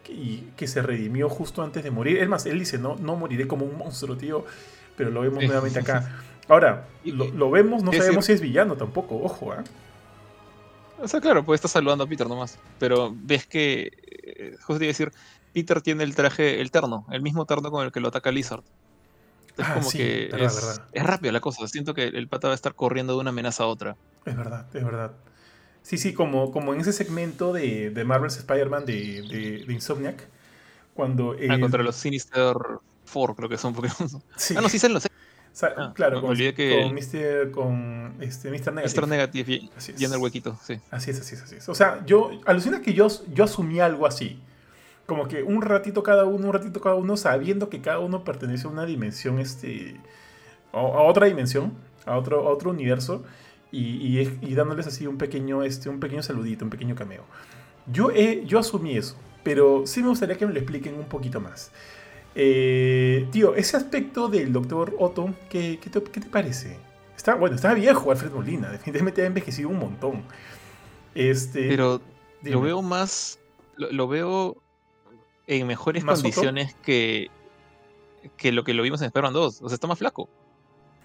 y que se redimió justo antes de morir. Es más, él dice, no, no moriré como un monstruo, tío, pero lo vemos nuevamente acá. Ahora, lo, vemos, no sabemos si es villano tampoco, ojo, ¿ah? O sea, claro, puede estar saludando a Peter nomás. Pero ves que, eh, justo te iba a decir, Peter tiene el traje, el terno, el mismo terno con el que lo ataca Lizard. Es ah, como que es, es rápido la cosa. Siento que el pata va a estar corriendo de una amenaza a otra. Es verdad, es verdad. Sí, sí, como, como en ese segmento de, de Marvel's Spider-Man de, de, Insomniac. Cuando. ah, contra los Sinister Four, creo que son Pokémon. Sí. Ah, no, sí se los ah, claro, con, que... con, Mr. con este, Mr. Negative. Mr. Negative y, y en el huequito, sí. Así es, así es, así es. O sea, yo, alucina que yo, yo asumí algo así. como que un ratito cada uno, un ratito cada uno, sabiendo que cada uno pertenece a una dimensión, este, a, otra dimensión, a otro, otro universo, y, y, dándoles así un pequeño, este, un pequeño saludito, un pequeño cameo. Yo, he, yo asumí eso, pero sí me gustaría que me lo expliquen un poquito más. Eh, tío, ese aspecto del doctor Otto, ¿qué, qué, te, qué te parece? Está, bueno, está viejo Alfred Molina, definitivamente ha envejecido un montón. Este, pero lo veo más, lo, veo en mejores condiciones que, que lo que lo vimos en Spider-Man 2. O sea, está más flaco.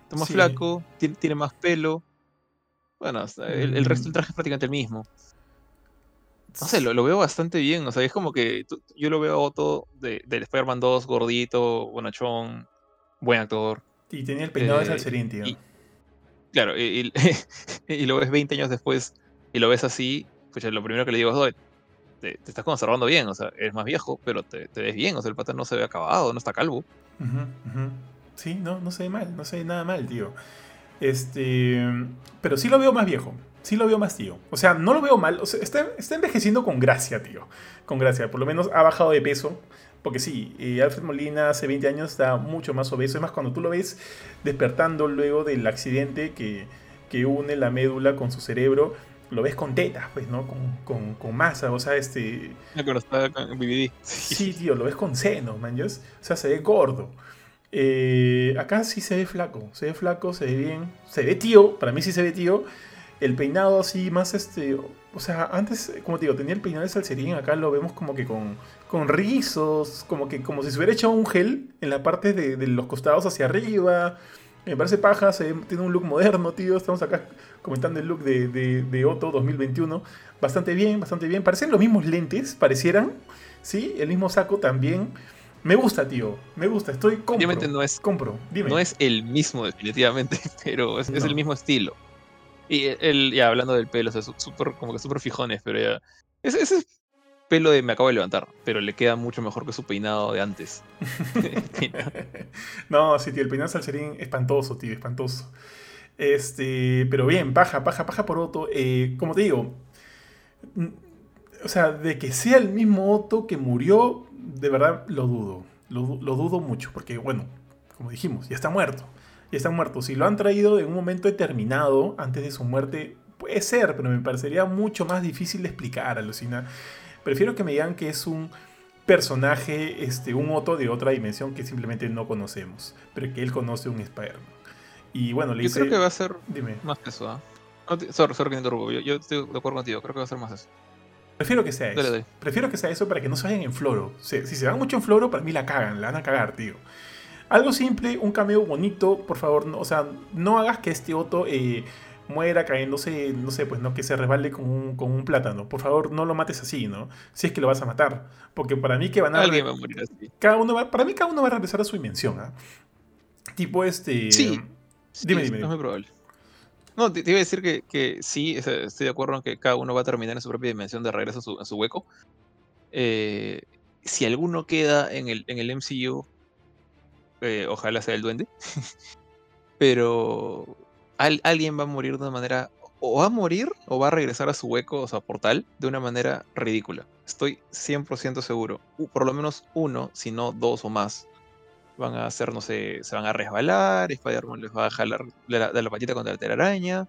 Está más flaco, tiene, tiene, más pelo. Bueno, el, resto del traje es prácticamente el mismo. No sé, lo, veo bastante bien. O sea, es como que yo lo veo a Otto de, del Spider-Man 2, gordito, bonachón, buen actor. Y tenía el peinado de Salserín, tío. claro, y, lo ves 20 años después y lo ves así, pues lo primero que le digo es, te, te, estás conservando bien, o sea, eres más viejo, pero te, ves bien, o sea, el pata no se ve acabado, no está calvo. Sí, no, no se ve mal, no se ve nada mal, tío. Este, pero sí lo veo más viejo. Sí lo veo más tío. O sea, no lo veo mal. O sea, está, está envejeciendo con gracia, tío. Con gracia. Por lo menos ha bajado de peso. Porque sí, eh, Alfred Molina hace 20 años está mucho más obeso. Es más, cuando tú lo ves despertando luego del accidente que, que une la médula con su cerebro, lo ves con tetas, pues, ¿no? Con, con, con masa, o sea, este... Cuando está con BBD. Sí, tío, lo ves con seno, man. O sea, se ve gordo. Eh, acá sí se ve flaco, se ve flaco, se ve bien, se ve tío, para mí sí se ve tío. El peinado así más este, o sea, antes, como te digo, tenía el peinado de salserín, acá lo vemos como que con, con rizos, como que como si se hubiera echado un gel en la parte de, los costados hacia arriba. Me parece paja, se, tiene un look moderno, tío. Estamos acá comentando el look de, de, de Otto 2021. Bastante bien, bastante bien. Parecen los mismos lentes, parecieran, ¿sí? El mismo saco también. Me gusta, tío. Me gusta. Estoy compro. Obviamente no es. Compro. Dime. No es el mismo, definitivamente, pero es, el mismo estilo. Y él, ya hablando del pelo, o sea, súper, como que súper fijones, pero ya. Ese, ese pelo de me acabo de levantar, pero le queda mucho mejor que su peinado de antes. no, sí, tío, el peinado salserín espantoso, tío, espantoso. Este, pero bien, paja, paja, paja por Otto. Eh, como te digo, o sea, de que sea el mismo Otto que murió, de verdad lo dudo. Lo, dudo mucho, porque bueno, como dijimos, ya está muerto. Ya está muerto. Si lo han traído en un momento determinado, antes de su muerte, puede ser, pero me parecería mucho más difícil de explicar, alucina. Prefiero que me digan que es un personaje, este, un Otto de otra dimensión que simplemente no conocemos, pero que él conoce un Spider-Man. Y bueno, le Yo creo que va a ser Dime. más eso. ¿ah? sorry, sorry que interrumpo. Yo, yo estoy de acuerdo contigo. Creo que va a ser más eso. Prefiero que sea eso. Prefiero que sea eso para que no se vayan en floro. Si, se van mucho en floro, para mí la cagan, la van a cagar, tío. Algo simple, un cameo bonito, por favor. No, o sea, no hagas que este Otto eh, muera cayéndose, no sé, pues no, que se resbale con un, con un plátano. Por favor, no lo mates así, ¿no? Si es que lo vas a matar. Porque para mí que van a. Alguien va a morir así. Cada uno va, para mí cada uno va a regresar a su dimensión, ¿ah? Tipo este. Sí. Dime, dime. No es muy probable. No, te, iba a decir que, que, sí, estoy de acuerdo en que cada uno va a terminar en su propia dimensión de regreso a su, hueco. Eh, si alguno queda en el, en el MCU, eh, ojalá sea el duende. Pero alguien va a morir de una manera. O va a morir o va a regresar a su hueco, o sea, portal, de una manera ridícula. Estoy 100% seguro. por lo menos uno, si no dos o más, van a hacer, no sé, se van a resbalar, Spider-Man les va a jalar de la, patita contra la telaraña,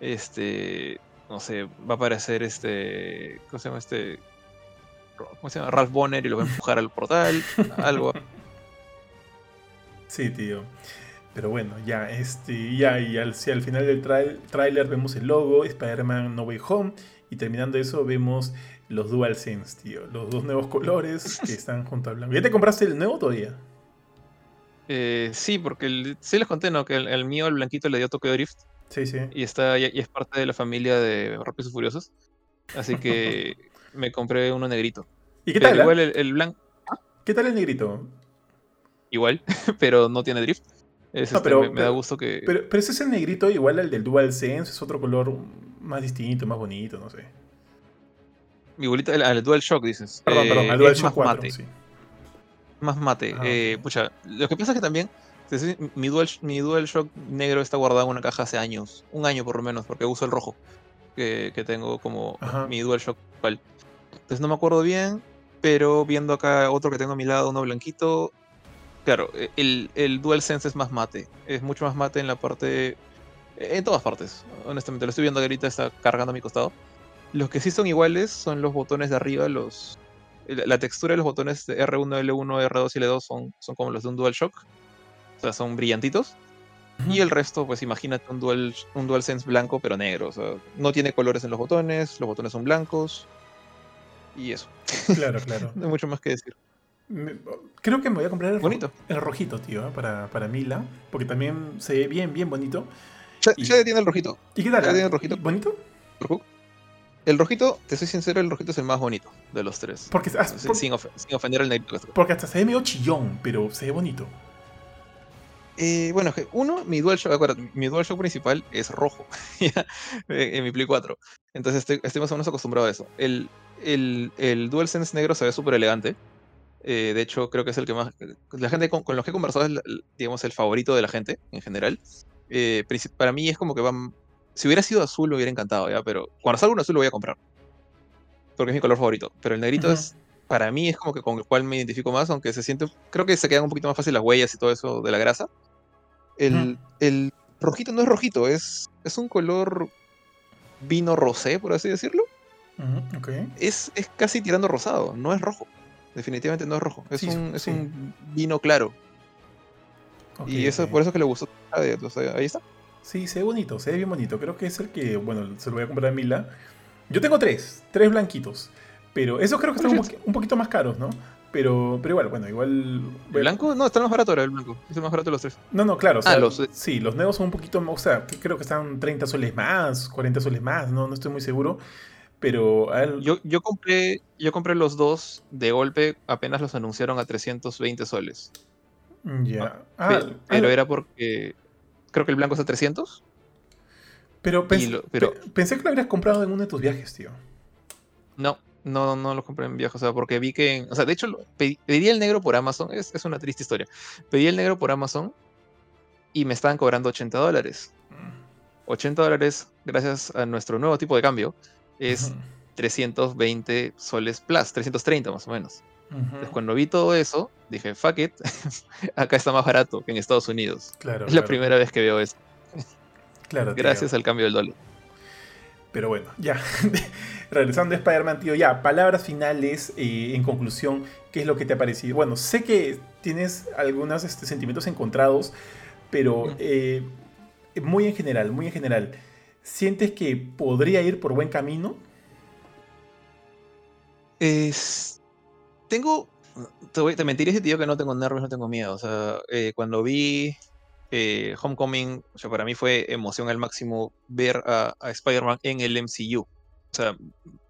este, no sé, va a aparecer este, ¿cómo se llama este? ¿Cómo se llama? Ralph Bonner y lo va a empujar al portal, algo. Sí, tío. Pero bueno, ya, este, ya, y al, si al final del tráiler vemos el logo, Spider-Man No Way Home, y terminando eso vemos los DualSense, tío. Los dos nuevos colores que están junto al blanco. ¿Ya te compraste el nuevo todavía? Eh, sí, porque el, sí les conté, ¿no? Que el, mío, el blanquito, le dio toque de drift. Sí, sí. Y, está, y, es parte de la familia de Rápidos y Furiosos. Así que me compré uno negrito. ¿Y qué tal? igual el, blanco. ¿Qué tal el negrito? Igual, pero no tiene drift. Este, pero, me, da gusto que. Pero, pero ese es el negrito igual al del DualSense, es otro color más distinto, más bonito, no sé. Igualito al, al DualShock, dices. Perdón, perdón, al eh, DualShock 4, sí más mate. Ah, eh, pucha, lo que pasa es que también mi, Dual, mi DualShock negro está guardado en una caja hace años, un año por lo menos, porque uso el rojo que, tengo como mi DualShock actual. Entonces no me acuerdo bien, Pero viendo acá otro que tengo a mi lado, uno blanquito, claro, e, el, el DualSense es más mate. Es mucho más mate en la parte. En todas partes, honestamente. Lo estoy viendo ahorita, está cargando a mi costado. Los que sí son iguales son los botones de arriba, los. La textura de los botones de R1, L1, R2 y L2 son, son como los de un DualShock. O sea, son brillantitos. Y el resto, pues imagínate un, dual, un DualSense blanco pero negro. O sea, no tiene colores en los botones, los botones son blancos. Y eso. Claro, claro. no hay mucho más que decir. creo que me voy a comprar el, bonito. el rojito, tío, ¿eh? para, para Mila. Porque también se ve bien, bien bonito. Ya, ya tiene el rojito. ¿Y qué tal? Ya tiene el rojito. ¿Bonito? El rojito, te soy sincero, el rojito es el más bonito de los tres. Porque, ah, por, sin, of sin, ofender al negro. Porque hasta se ve medio chillón, pero se ve bonito. Eh, bueno, uno, mi DualShock, acuérdate, mi DualShock principal es rojo en mi Play 4. Entonces estoy, estoy, más o menos acostumbrado a eso. El, el, el DualSense negro se ve súper elegante. Eh, de hecho, creo que es el que más. La gente con, con los que he conversado es, digamos, el favorito de la gente en general. Eh, para mí es como que van. Si hubiera sido azul, me hubiera encantado, ¿ya? Pero cuando salga un azul, lo voy a comprar. Porque es mi color favorito. Pero el negrito es para mí es como que con el cual me identifico más, aunque se siente, creo que se quedan un poquito más fácil las huellas y todo eso de la grasa. El, el rojito no es rojito, es, es un color vino rosé, por así decirlo. es, es, casi tirando rosado, no es rojo. Definitivamente no es rojo, es, un, es un vino claro. y eso por eso es que le gustó. ahí está. Sí, se ve bonito, se ve bien bonito. Creo que es el que, bueno, se lo voy a comprar a Mila. Yo tengo tres, tres blanquitos. Pero eso creo que están un, poquito más caros, ¿no? Pero, pero igual, bueno, igual. ¿El blanco? No, está más barato ahora el blanco. Es el más barato de los tres. No, no, claro. O sea, ah, los... Sí, los nuevos son un poquito más. O sea, creo que están 30 soles más, 40 soles más, no, no estoy muy seguro. Pero. Yo, yo, compré, yo compré los dos de golpe, apenas los anunciaron a 320 soles. Ya. Ah, pero, ah, era porque. Creo que el blanco es a 300. Pero, pero pensé que lo habrías comprado en uno de tus viajes, tío. No, no, no lo compré en viaje, o sea, porque vi que, o sea, de hecho, pedí, el negro por Amazon, es, una triste historia. Pedí el negro por Amazon y me estaban cobrando 80 dólares. 80 dólares, gracias a nuestro nuevo tipo de cambio, es 320 soles plus, 330 más o menos. Entonces, cuando vi todo eso, dije, fuck it, acá está más barato que en Estados Unidos. Claro, es la primera vez que veo eso. Claro, Gracias al cambio del dólar. Pero bueno, ya. Regresando a Spider-Man, tío, ya. Palabras finales, eh, en conclusión, ¿qué es lo que te ha parecido? Bueno, sé que tienes algunos este, sentimientos encontrados, pero eh, muy en general, muy en general. ¿Sientes que podría ir por buen camino? Es... Tengo. Te, voy, te mentiré si te digo que no tengo nervios, no tengo miedo. O sea, eh, cuando vi eh, Homecoming, o sea, para mí fue emoción al máximo ver a, Spider-Man en el MCU. O sea,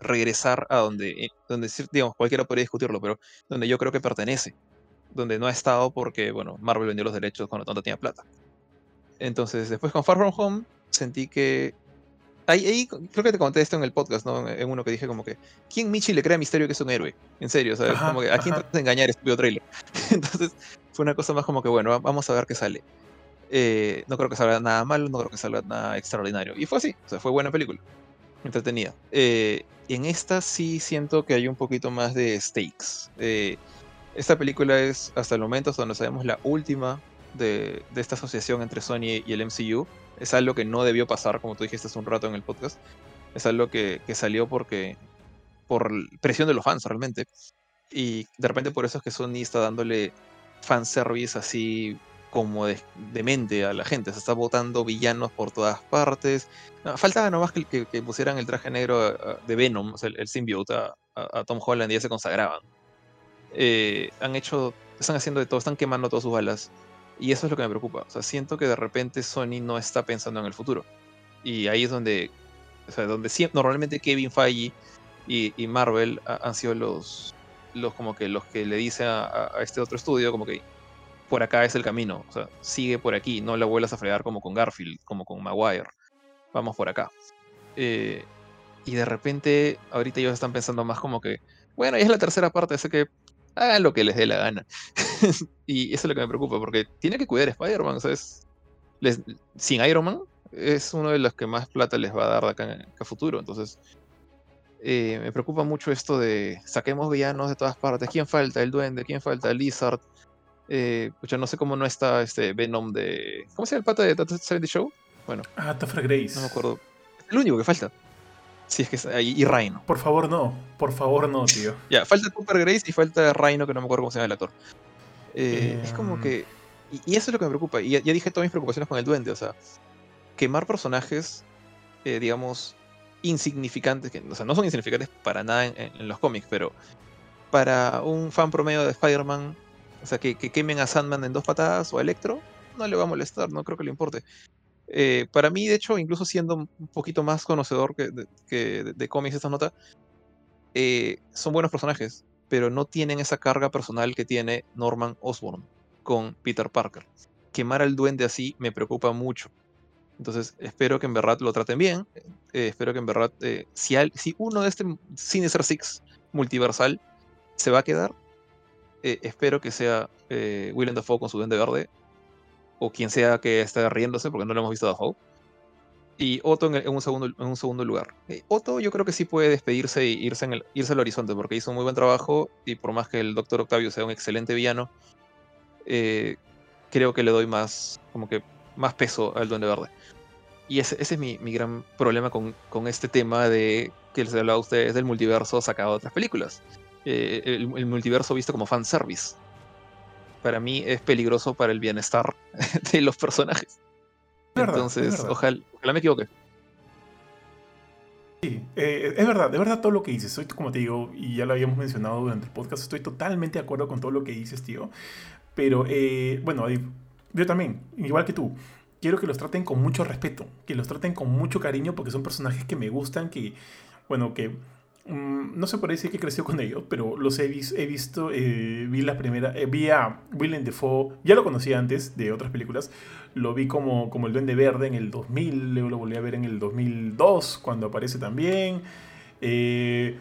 regresar a donde, eh, donde, digamos, cualquiera podría discutirlo, pero donde yo creo que pertenece. Donde no ha estado porque, bueno, Marvel vendió los derechos cuando tanto tenía plata. Entonces, después con Far From Home, sentí que. Ahí, creo que te conté esto en el podcast, ¿no? En uno que dije como que, ¿quién Michi le cree a Misterio que es un héroe? En serio, ¿sabes? como que, ¿a quién tratas de engañar estúpido trailer? Entonces, fue una cosa más como que, bueno, vamos a ver qué sale. Eh, no creo que salga nada malo, no creo que salga nada extraordinario. Y fue así, o sea, fue buena película, entretenida. Eh, en esta sí siento que hay un poquito más de stakes. Eh, esta película es, hasta el momento, hasta donde sabemos, la última de, esta asociación entre Sony y el MCU. Es algo que no debió pasar, como tú dijiste hace un rato en el podcast. Es algo que, que salió porque por presión de los fans realmente. Y de repente por eso es que Sony está dándole fanservice así como de, demente a la gente. Se está votando villanos por todas partes. faltaba nomás que, que, pusieran el traje negro de Venom, el, symbiote, a, Tom Holland y ya se consagraban. Eh, han hecho, están haciendo de todo, están quemando todas sus balas. Y eso es lo que me preocupa. O sea, siento que de repente Sony no está pensando en el futuro. Y ahí es donde, o sea, donde normalmente Kevin Feige y, Marvel han sido los, los como que los que le dicen a, este otro estudio como que por acá es el camino, o sea, sigue por aquí, no la vuelvas a fregar como con Garfield, como con Maguire, vamos por acá. Eh, y de repente, ahorita ellos están pensando más como que, bueno, ya es la tercera parte, así que hagan lo que les dé la gana. y eso es lo que me preocupa, porque tiene que cuidar a Spider-Man, ¿sabes? sin Iron Man es uno de los que más plata les va a dar de acá, a futuro, entonces eh, me preocupa mucho esto de saquemos villanos de todas partes. ¿Quién falta? El duende, ¿quién falta? El Lizard. Eh, no sé cómo no está este Venom de. ¿Cómo se llama el pata de Tata 70 Show? Bueno. Ah, Topher Grace. No me acuerdo. Es el único que falta. Sí, es que es. Y Rhino. Por favor, no. Por favor, no, tío. ya, falta Topher Grace y falta Rhino, que no me acuerdo cómo se llama el actor. Eh, es como em. que. Y, eso es lo que me preocupa. Y ya, dije todas mis preocupaciones con el duende. O sea, quemar personajes, eh, digamos, insignificantes. Que, o sea, no son insignificantes para nada en, los cómics, pero para un fan promedio de Spider-Man, o sea, que, quemen a Sandman en dos patadas o a Electro, no le va a molestar, no creo que le importe. Eh, para mí, de hecho, incluso siendo un poquito más conocedor que de, cómics esta nota, son buenos personajes pero no tienen esa carga personal que tiene Norman Osborn con Peter Parker. Quemar al duende así me preocupa mucho. Entonces, espero que en verdad lo traten bien. Eh, espero que en verdad, eh, si, si, uno de este Sinister Six multiversal se va a quedar, eh, espero que sea Willem Dafoe con su duende verde, o quien sea que esté riéndose, porque no lo hemos visto a Dafoe y Otto en, un, segundo, en un segundo lugar. Eh, Otto yo creo que sí puede despedirse e irse, en el, irse al horizonte porque hizo un muy buen trabajo y por más que el Doctor Octavio sea un excelente villano, eh, creo que le doy más, como que más peso al Duende Verde. Y ese, ese es mi, mi, gran problema con, con, este tema de que les he hablado a ustedes del multiverso sacado de otras películas. Eh, el, el, multiverso visto como fanservice. Para mí es peligroso para el bienestar de los personajes. Entonces, ojalá, me equivoque. Sí, eh, es verdad, de verdad todo lo que dices. Soy, como te digo, y ya lo habíamos mencionado durante el podcast, estoy totalmente de acuerdo con todo lo que dices, tío. Pero, eh, bueno, yo también, igual que tú, quiero que los traten con mucho respeto, que los traten con mucho cariño, porque son personajes que me gustan, que, bueno, que Mm, no se puede decir que creció con ellos, pero los he, he visto, eh, vi la primera, eh, vi a Willem Dafoe, ya lo conocía antes de otras películas, lo vi como, como el Duende Verde en el 2000, luego lo volví a ver en el 2002, cuando aparece también. Eh,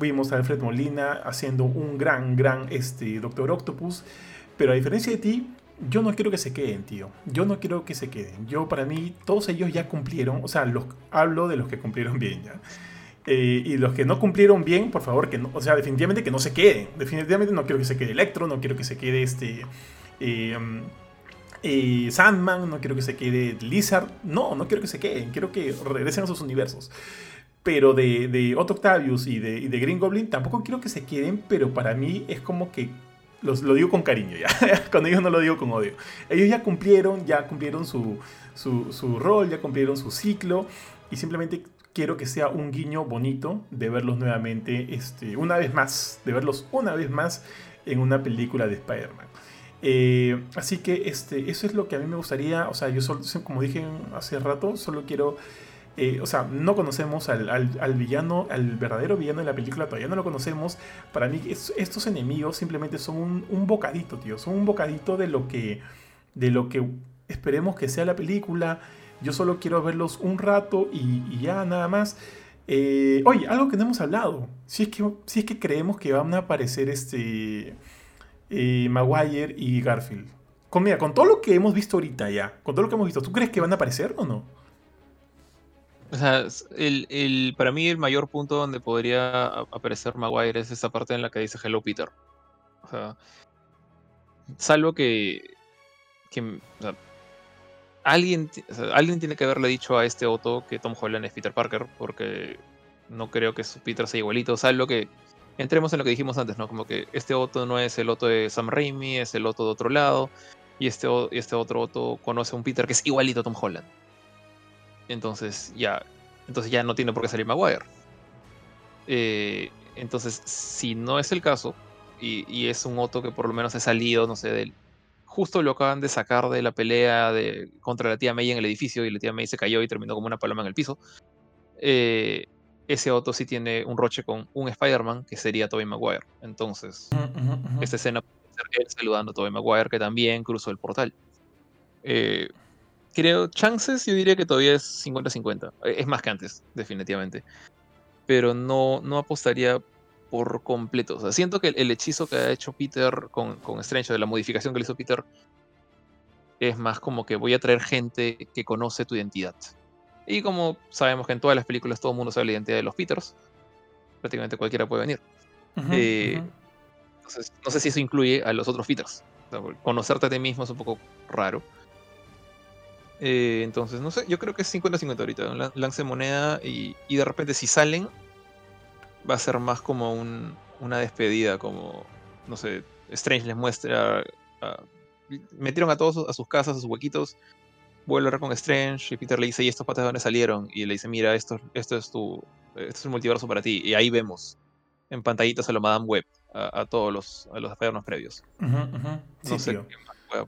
vimos a Alfred Molina haciendo un gran, gran este, Doctor Octopus, pero a diferencia de ti, yo no quiero que se queden, tío. Yo no quiero que se queden. Yo, para mí, todos ellos ya cumplieron, o sea, los, hablo de los que cumplieron bien ya. Eh, y los que no cumplieron bien, por favor, que no, o sea, definitivamente que no se queden. Definitivamente no quiero que se quede Electro, no quiero que se quede este eh, um, eh, Sandman, no quiero que se quede Lizard. No, no quiero que se queden, quiero que regresen a sus universos. Pero de, de Otto Octavius y de, de, Green Goblin tampoco quiero que se queden, pero para mí es como que los, lo digo con cariño ya. con ellos no lo digo con odio. Ellos ya cumplieron, ya cumplieron su, su, su rol, ya cumplieron su ciclo y simplemente quiero que sea un guiño bonito de verlos nuevamente, este, una vez más, de verlos una vez más en una película de Spider-Man. Eh, así que este, eso es lo que a mí me gustaría, o sea, yo solo, como dije hace rato, solo quiero, eh, o sea, no conocemos al, al, villano, al verdadero villano de la película, todavía no lo conocemos. Para mí estos enemigos simplemente son un, un, bocadito, tío, son un bocadito de lo que, de lo que esperemos que sea la película. Yo solo quiero verlos un rato y, ya nada más. Eh, oye, algo que no hemos hablado. Si es que, si es que creemos que van a aparecer este eh, Maguire y Garfield. Con, mira, con todo lo que hemos visto ahorita ya, con todo lo que hemos visto, ¿tú crees que van a aparecer o no? O sea, el, para mí el mayor punto donde podría aparecer Maguire es esa parte en la que dice Hello Peter. O sea, salvo que alguien, alguien tiene que haberle dicho a este Otto que Tom Holland es Peter Parker, porque no creo que su Peter sea igualito. O sea, lo que. Entremos en lo que dijimos antes, ¿no? Como que este Otto no es el Otto de Sam Raimi, es el Otto de otro lado. Y este, este otro Otto conoce a un Peter que es igualito a Tom Holland. Entonces ya. Entonces ya no tiene por qué salir Maguire. Eh, entonces, si no es el caso, y, es un Otto que por lo menos ha salido, no sé, del, justo lo acaban de sacar de la pelea de, contra la tía May en el edificio y la tía May se cayó y terminó como una paloma en el piso. Eh, ese Otto sí tiene un roche con un Spider-Man que sería Tobey Maguire. Entonces, esta escena puede ser él saludando a Tobey Maguire que también cruzó el portal. Eh, creo, chances yo diría que todavía es 50-50. Es más que antes, definitivamente. Pero no, no apostaría por completo. O sea, siento que el, hechizo que ha hecho Peter con, con Strange, de la modificación que le hizo Peter, es más como que voy a traer gente que conoce tu identidad. Y como sabemos que en todas las películas todo el mundo sabe la identidad de los Peters, prácticamente cualquiera puede venir. Eh. Entonces, no sé si eso incluye a los otros Peters. O sea, porque conocerte a ti mismo es un poco raro. Eh, entonces, no sé, yo creo que es 50-50 ahorita. lance moneda y, y de repente si salen, va a ser más como un- una despedida, como, no sé, Strange les muestra... ah, metieron a todos a sus casas, a sus huequitos, vuelve a hablar con Strange y Peter le dice, ¿y estos patas de dónde salieron? Y le dice, mira, esto, esto es tu... Esto es un multiverso para ti. Y ahí vemos en pantallitas a lo Madame Web, a, a todos los, a los previos. Ujú, ujú. Sí, No sé tío. qué más pueda.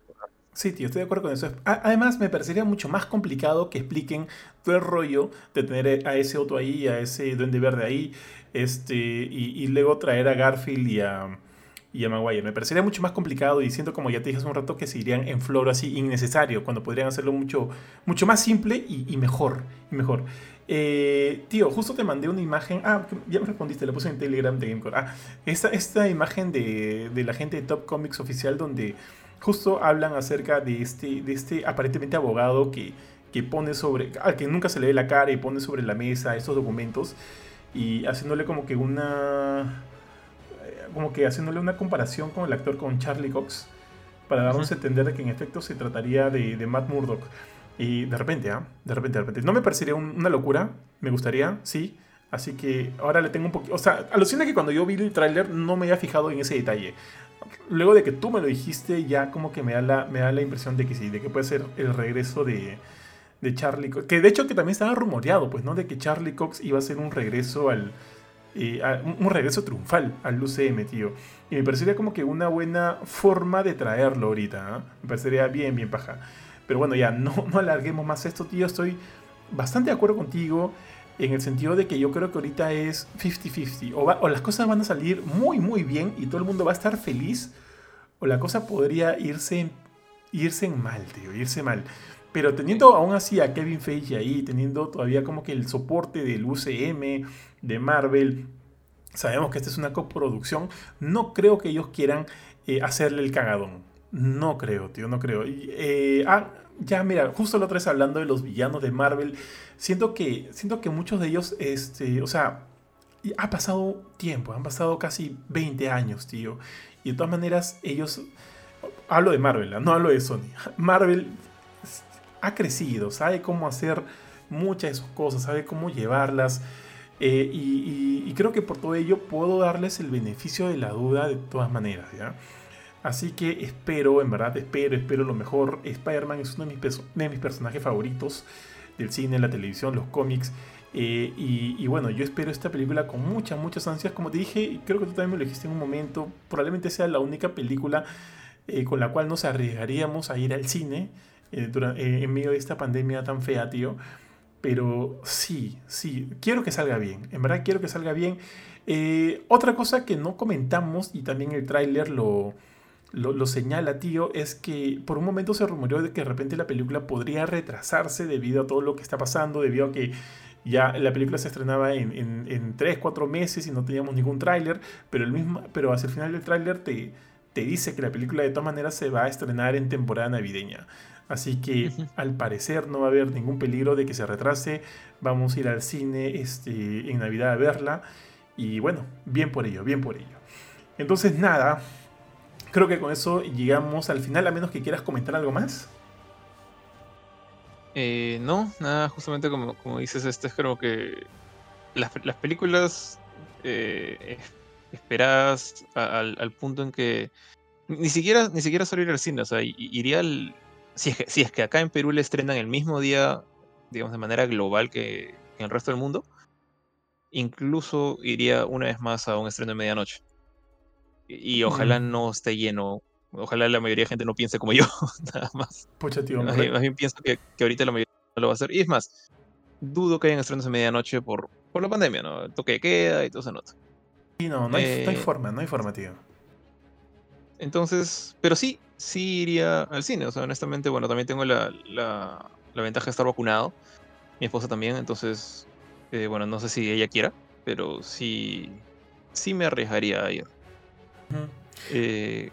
Sí, tío, estoy de acuerdo con eso. Además, me parecería mucho más complicado que expliquen todo el rollo de tener a ese Otto ahí, a ese Duende Verde ahí, este, y, y luego traer a Garfield y a, y a Maguire. Me parecería mucho más complicado y siento, como ya te dije hace un rato, que se irían en flor así innecesario, cuando podrían hacerlo mucho, mucho más simple y, y mejor. Mejor. Eh, tío, justo te mandé una imagen. Ah, ya me respondiste, la puse en Telegram de Gamecore. Ah, esta, esta imagen de, de la gente de Top Comics oficial donde justo hablan acerca de este, de este aparentemente abogado que, que pone sobre, al que nunca se le ve la cara y pone sobre la mesa estos documentos y haciéndole como que una, eh, como que haciéndole una comparación con el actor con Charlie Cox para darnos a entender de que en efecto se trataría de, de Matt Murdock. Y de repente, ¿ah? De repente, de repente. No me parecería un- una locura, me gustaría, sí. Así que ahora le tengo un poquito... O sea, alucina que cuando yo vi el tráiler no me había fijado en ese detalle. Luego de que tú me lo dijiste, ya como que me da la, me da la impresión de que sí, de que puede ser el regreso de, de Charlie Cox. Que de hecho que también estaba rumoreado, pues, ¿no? De que Charlie Cox iba a ser un regreso al... eh, un regreso triunfal al UCM, tío. Y me parecería como que una buena forma de traerlo ahorita. ¿ah? Me parecería bien, bien paja. Pero bueno, ya, no, no alarguemos más esto, tío. Estoy bastante de acuerdo contigo en el sentido de que yo creo que ahorita es 50-50. O, las cosas van a salir muy, muy bien y todo el mundo va a estar feliz. O la cosa podría irse, irse en mal, tío, irse mal. Pero teniendo aún así a Kevin Feige ahí, teniendo todavía como que el soporte del UCM, de Marvel, sabemos que esta es una coproducción, no creo que ellos quieran eh, hacerle el cagadón. No creo, tío, no creo. Eh, ah, ya, mira, justo la otra vez hablando de los villanos de Marvel, siento que, siento que muchos de ellos, este, o sea, ha pasado tiempo, han pasado casi 20 años, tío. Y de todas maneras, ellos, hablo de Marvel, ¿ah? no hablo de Sony. Marvel ha crecido, sabe cómo hacer muchas de sus cosas, sabe cómo llevarlas. eh, y creo que por todo ello puedo darles el beneficio de la duda de todas maneras, ¿ya? Así que espero, en verdad, espero, espero lo mejor. Spider-Man es uno de mis, personajes favoritos del cine, la televisión, los cómics. eh, y, bueno, yo espero esta película con muchas, muchas ansias. Como te dije, creo que tú también me lo dijiste en un momento, probablemente sea la única película eh, con la cual nos arriesgaríamos a ir al cine eh, en medio de esta pandemia tan fea, tío. Pero sí, sí, quiero que salga bien. En verdad quiero que salga bien. Otra cosa que no comentamos y también el tráiler lo, lo, lo señala, tío, es que por un momento se rumoreó de que de repente la película podría retrasarse debido a todo lo que está pasando, debido a que ya la película se estrenaba en, en, en 3, 4 meses y no teníamos ningún tráiler, pero, el mismo, pero hacia el final del tráiler te, te dice que la película de todas maneras se va a estrenar en temporada navideña. Así que al parecer no va a haber ningún peligro de que se retrase. Vamos a ir al cine este, en Navidad a verla. Y bueno, bien por ello, bien por ello. Entonces nada, creo que con eso llegamos al final, a menos que quieras comentar algo más. Eh, no, nada, justamente como, como dices, este es creo que las, las películas eh, es- esperadas al, al punto en que ni siquiera, ni siquiera al cine, o sea, iría al... Si es, que, si es que acá en Perú le estrenan el mismo día, digamos, de manera global que en el resto del mundo, incluso iría una vez más a un estreno de medianoche. Y, y ojalá Mm. no esté lleno, ojalá la mayoría de gente no piense como yo, nada más. Pucha, tío, Más bien, más bien pienso que, que ahorita la mayoría no lo va a hacer. Y es más, dudo que hayan estrenos de medianoche por, por la pandemia, ¿no? El toque de queda y todo esa nota. sí, no, no hay, no hay eh, forma, no hay forma, tío. Entonces, pero sí, sí iría al cine. O sea, honestamente, bueno, también tengo la, la, la ventaja de estar vacunado. Mi esposa también, entonces, eh, bueno, no sé si ella quiera, pero sí, sí me arriesgaría a ir. Eh,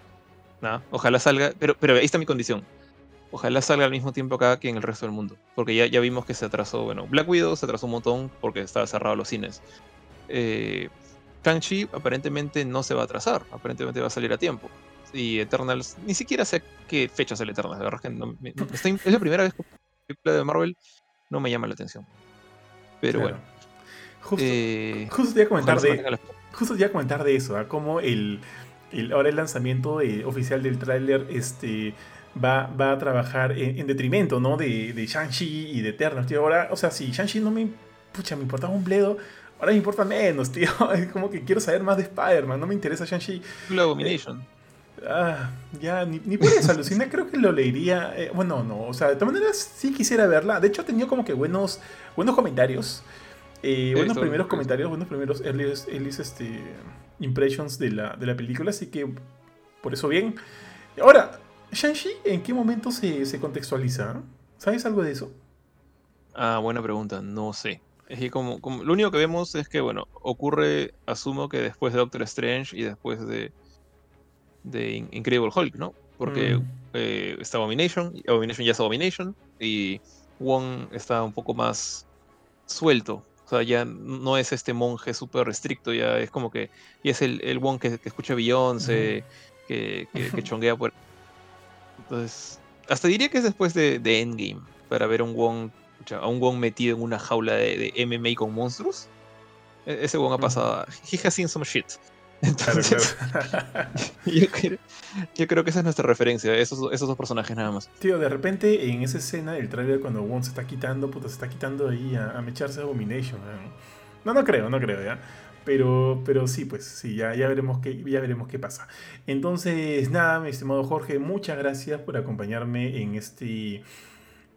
nada, ojalá salga, pero, pero ahí está mi condición. Ojalá salga al mismo tiempo acá que en el resto del mundo. Porque ya, ya vimos que se atrasó. Bueno, Black Widow se atrasó un montón porque estaba cerrado los cines. Eh, Shang-Chi aparentemente no se va a atrasar, aparentemente va a salir a tiempo. Y Eternals, ni siquiera sé qué fecha sale Eternals, de verdad que no, es la primera vez que película de Marvel no me llama la atención. Pero bueno. Justo, eh, justo, te iba a comentar de, justo te comentar de eso, ¿ah? como el, ahora el lanzamiento oficial del tráiler este, va, va a trabajar en, detrimento ¿no? de, de Shang-Chi y de Eternals. Tío. Ahora, o sea, si Shang-Chi no me, pucha, me importaba un bledo, ahora me importa menos, tío. Es como que quiero saber más de Spider-Man, no me interesa Shang-Chi. Abomination. ah, ya, ni, ni por eso, alucina, creo que lo leería. Eh, bueno, no, o sea, de todas maneras sí quisiera verla. De hecho, ha tenido como que buenos, buenos comentarios. Eh, buenos primeros comentarios, buenos primeros early, este, impressions de la, de la película, así que por eso bien. Ahora, Shang-Chi, ¿en qué momento se, se contextualiza? ¿Sabes algo de eso? Ah, buena pregunta, no sé. Es que como, lo único que vemos es que, bueno, ocurre, asumo que después de Doctor Strange y después de, de Incredible Hulk, ¿no? Porque mm. eh, está Abomination, Abomination ya es Abomination, y Wong está un poco más suelto. O sea, ya no es este monje súper restricto, ya es como que, y es el, el Wong que, escucha Beyoncé, que, que, chonguea por... Entonces, hasta diría que es después de, de Endgame, para ver un Wong a un Wong metido en una jaula de, MMA con monstruos. E, ese Wong ha pasado. He has seen some shit. Entonces, yo, creo, que esa es nuestra referencia, esos, esos dos personajes nada más. Tío, de repente en esa escena del trailer cuando Wong se está quitando, puta, se está quitando ahí a, mecharse a Abomination. ¿no? no, creo, no creo, ¿ya? Pero, pero sí, pues sí, ya, ya, veremos qué, ya veremos qué pasa. Entonces, nada, mi estimado Jorge, muchas gracias por acompañarme en este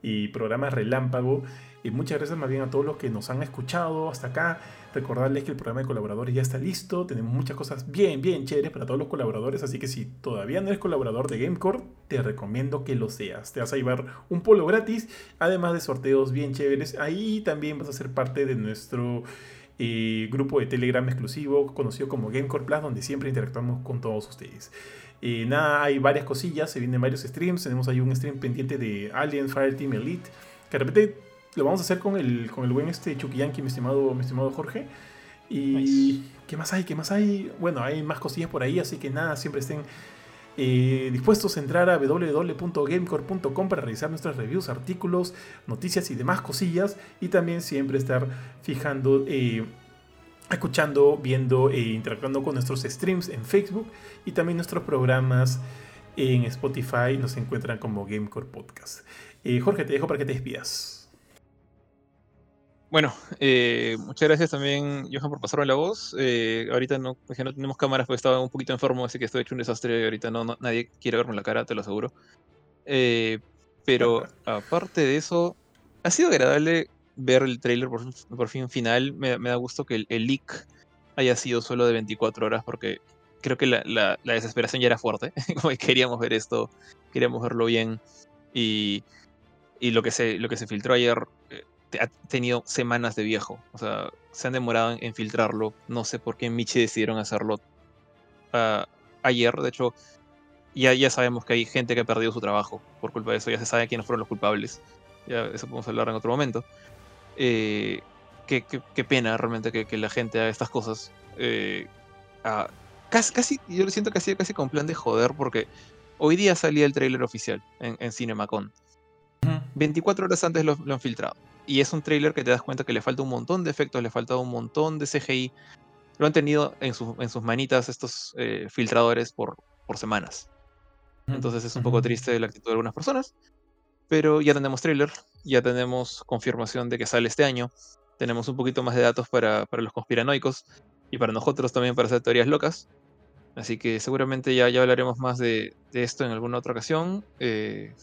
y programa Relámpago. Y muchas gracias más bien a todos los que nos han escuchado hasta acá. Recordarles que el programa de colaboradores ya está listo. Tenemos muchas cosas bien, bien chéveres para todos los colaboradores. Así que si todavía no eres colaborador de Gamecore, te recomiendo que lo seas. Te vas a llevar un polo gratis, además de sorteos bien chéveres. Ahí también vas a ser parte de nuestro eh, grupo de Telegram exclusivo, conocido como Gamecore Plus, donde siempre interactuamos con todos ustedes. Eh, nada, hay varias cosillas, se vienen varios streams. Tenemos ahí un stream pendiente de Alien Fireteam Elite, que de repente lo vamos a hacer con el, con el buen este Chukiyanki, mi estimado, mi estimado Jorge. Y ¿qué más hay? ¿Qué más hay? Bueno, hay más cosillas por ahí, así que nada, siempre estén eh, dispuestos a entrar a www.gamecore.com para revisar nuestras reviews, artículos, noticias y demás cosillas. Y también siempre estar fijando eh, escuchando, viendo e interactuando con nuestros streams en Facebook y también nuestros programas en Spotify nos encuentran como Gamecore Podcast. Jorge, te dejo para que te despidas. Bueno, eh, muchas gracias también, Johan, por pasarme la voz. Eh, ahorita no, no tenemos cámaras porque estaba un poquito enfermo, así que estoy hecho un desastre. Ahorita no, nadie quiere verme la cara, te lo aseguro. pero aparte de eso, ha sido agradable ver el trailer por, fin final, me, da gusto que el, leak haya sido solo de 24 horas porque creo que la, desesperación ya era fuerte. Como queríamos ver esto, queríamos verlo bien. Y, lo, que se, lo que se filtró ayer eh, ha tenido semanas de viejo. O sea, se han demorado en, filtrarlo. No sé por qué Michi decidieron hacerlo ah, ayer. De hecho, ya, ya sabemos que hay gente que ha perdido su trabajo por culpa de eso. Ya se sabe quiénes fueron los culpables. Ya eso podemos hablar en otro momento. Eh, qué, pena realmente que, la gente haga estas cosas. Eh, casi, casi, yo lo siento casi, casi con plan de joder, porque hoy día salía el tráiler oficial en, en CinemaCon. 24 horas antes lo, han filtrado. Y es un tráiler que te das cuenta que le falta un montón de efectos, le falta un montón de CGI. Lo han tenido en, en sus manitas estos eh, filtradores por, por semanas. Entonces es un poco triste la actitud de algunas personas. Pero ya tenemos tráiler, ya tenemos confirmación de que sale este año, tenemos un poquito más de datos para, para los conspiranoicos y para nosotros también para hacer teorías locas. Así que seguramente ya, ya hablaremos más de, de esto en alguna otra ocasión. Eh,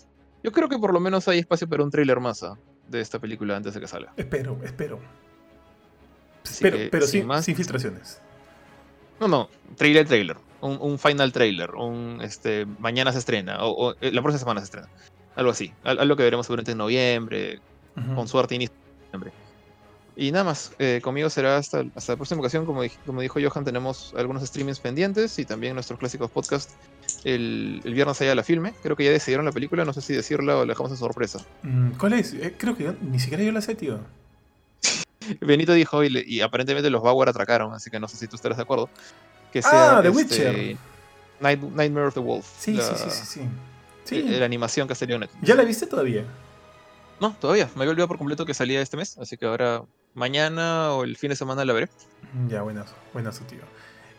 yo creo que por lo menos hay espacio para un tráiler más ¿ah? De esta película antes de que salga. Espero, espero. pero, pero sin, sin filtraciones. No, no, trailer, trailer. Un, un, final trailer. Un, este, mañana se estrena. O, o, eh, la próxima semana se estrena. Algo así. Algo que veremos seguramente en noviembre, con suerte inicio de noviembre. Y nada más, eh, conmigo será hasta, hasta la próxima ocasión. Como, como dijo Johan, tenemos algunos streamings pendientes y también nuestros clásicos podcast el, el, viernes allá la filme. Creo que ya decidieron la película, no sé si decirla o la dejamos en sorpresa. Mm, ¿Cuál es? Eh, creo que ni siquiera yo la sé, tío. Benito dijo, y, y, aparentemente los Bauer atracaron, así que no sé si tú estarás de acuerdo. Que sea, ah, The este, Witcher. Nightmare of the Wolf. Sí, sí, sí, sí, sí. Eh, la, animación que ha salido ¿Ya la viste todavía? No, todavía. Me había olvidado por completo que salía este mes, así que ahora mañana o el fin de semana la veré. Ya, buenazo, buenazo, tío.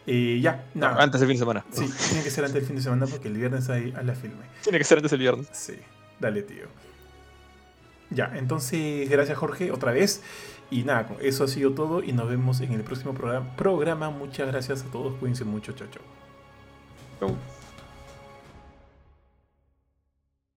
Y ya, nada. antes del fin de semana. Sí, tiene que ser antes del fin de semana porque el viernes hay a la filme. Tiene que ser antes del viernes. Sí, dale, tío. Ya, entonces, gracias Jorge, otra vez. Y nada, eso ha sido todo y nos vemos en el próximo programa. programa. Muchas gracias a todos, cuídense mucho, chao, chao. Chau.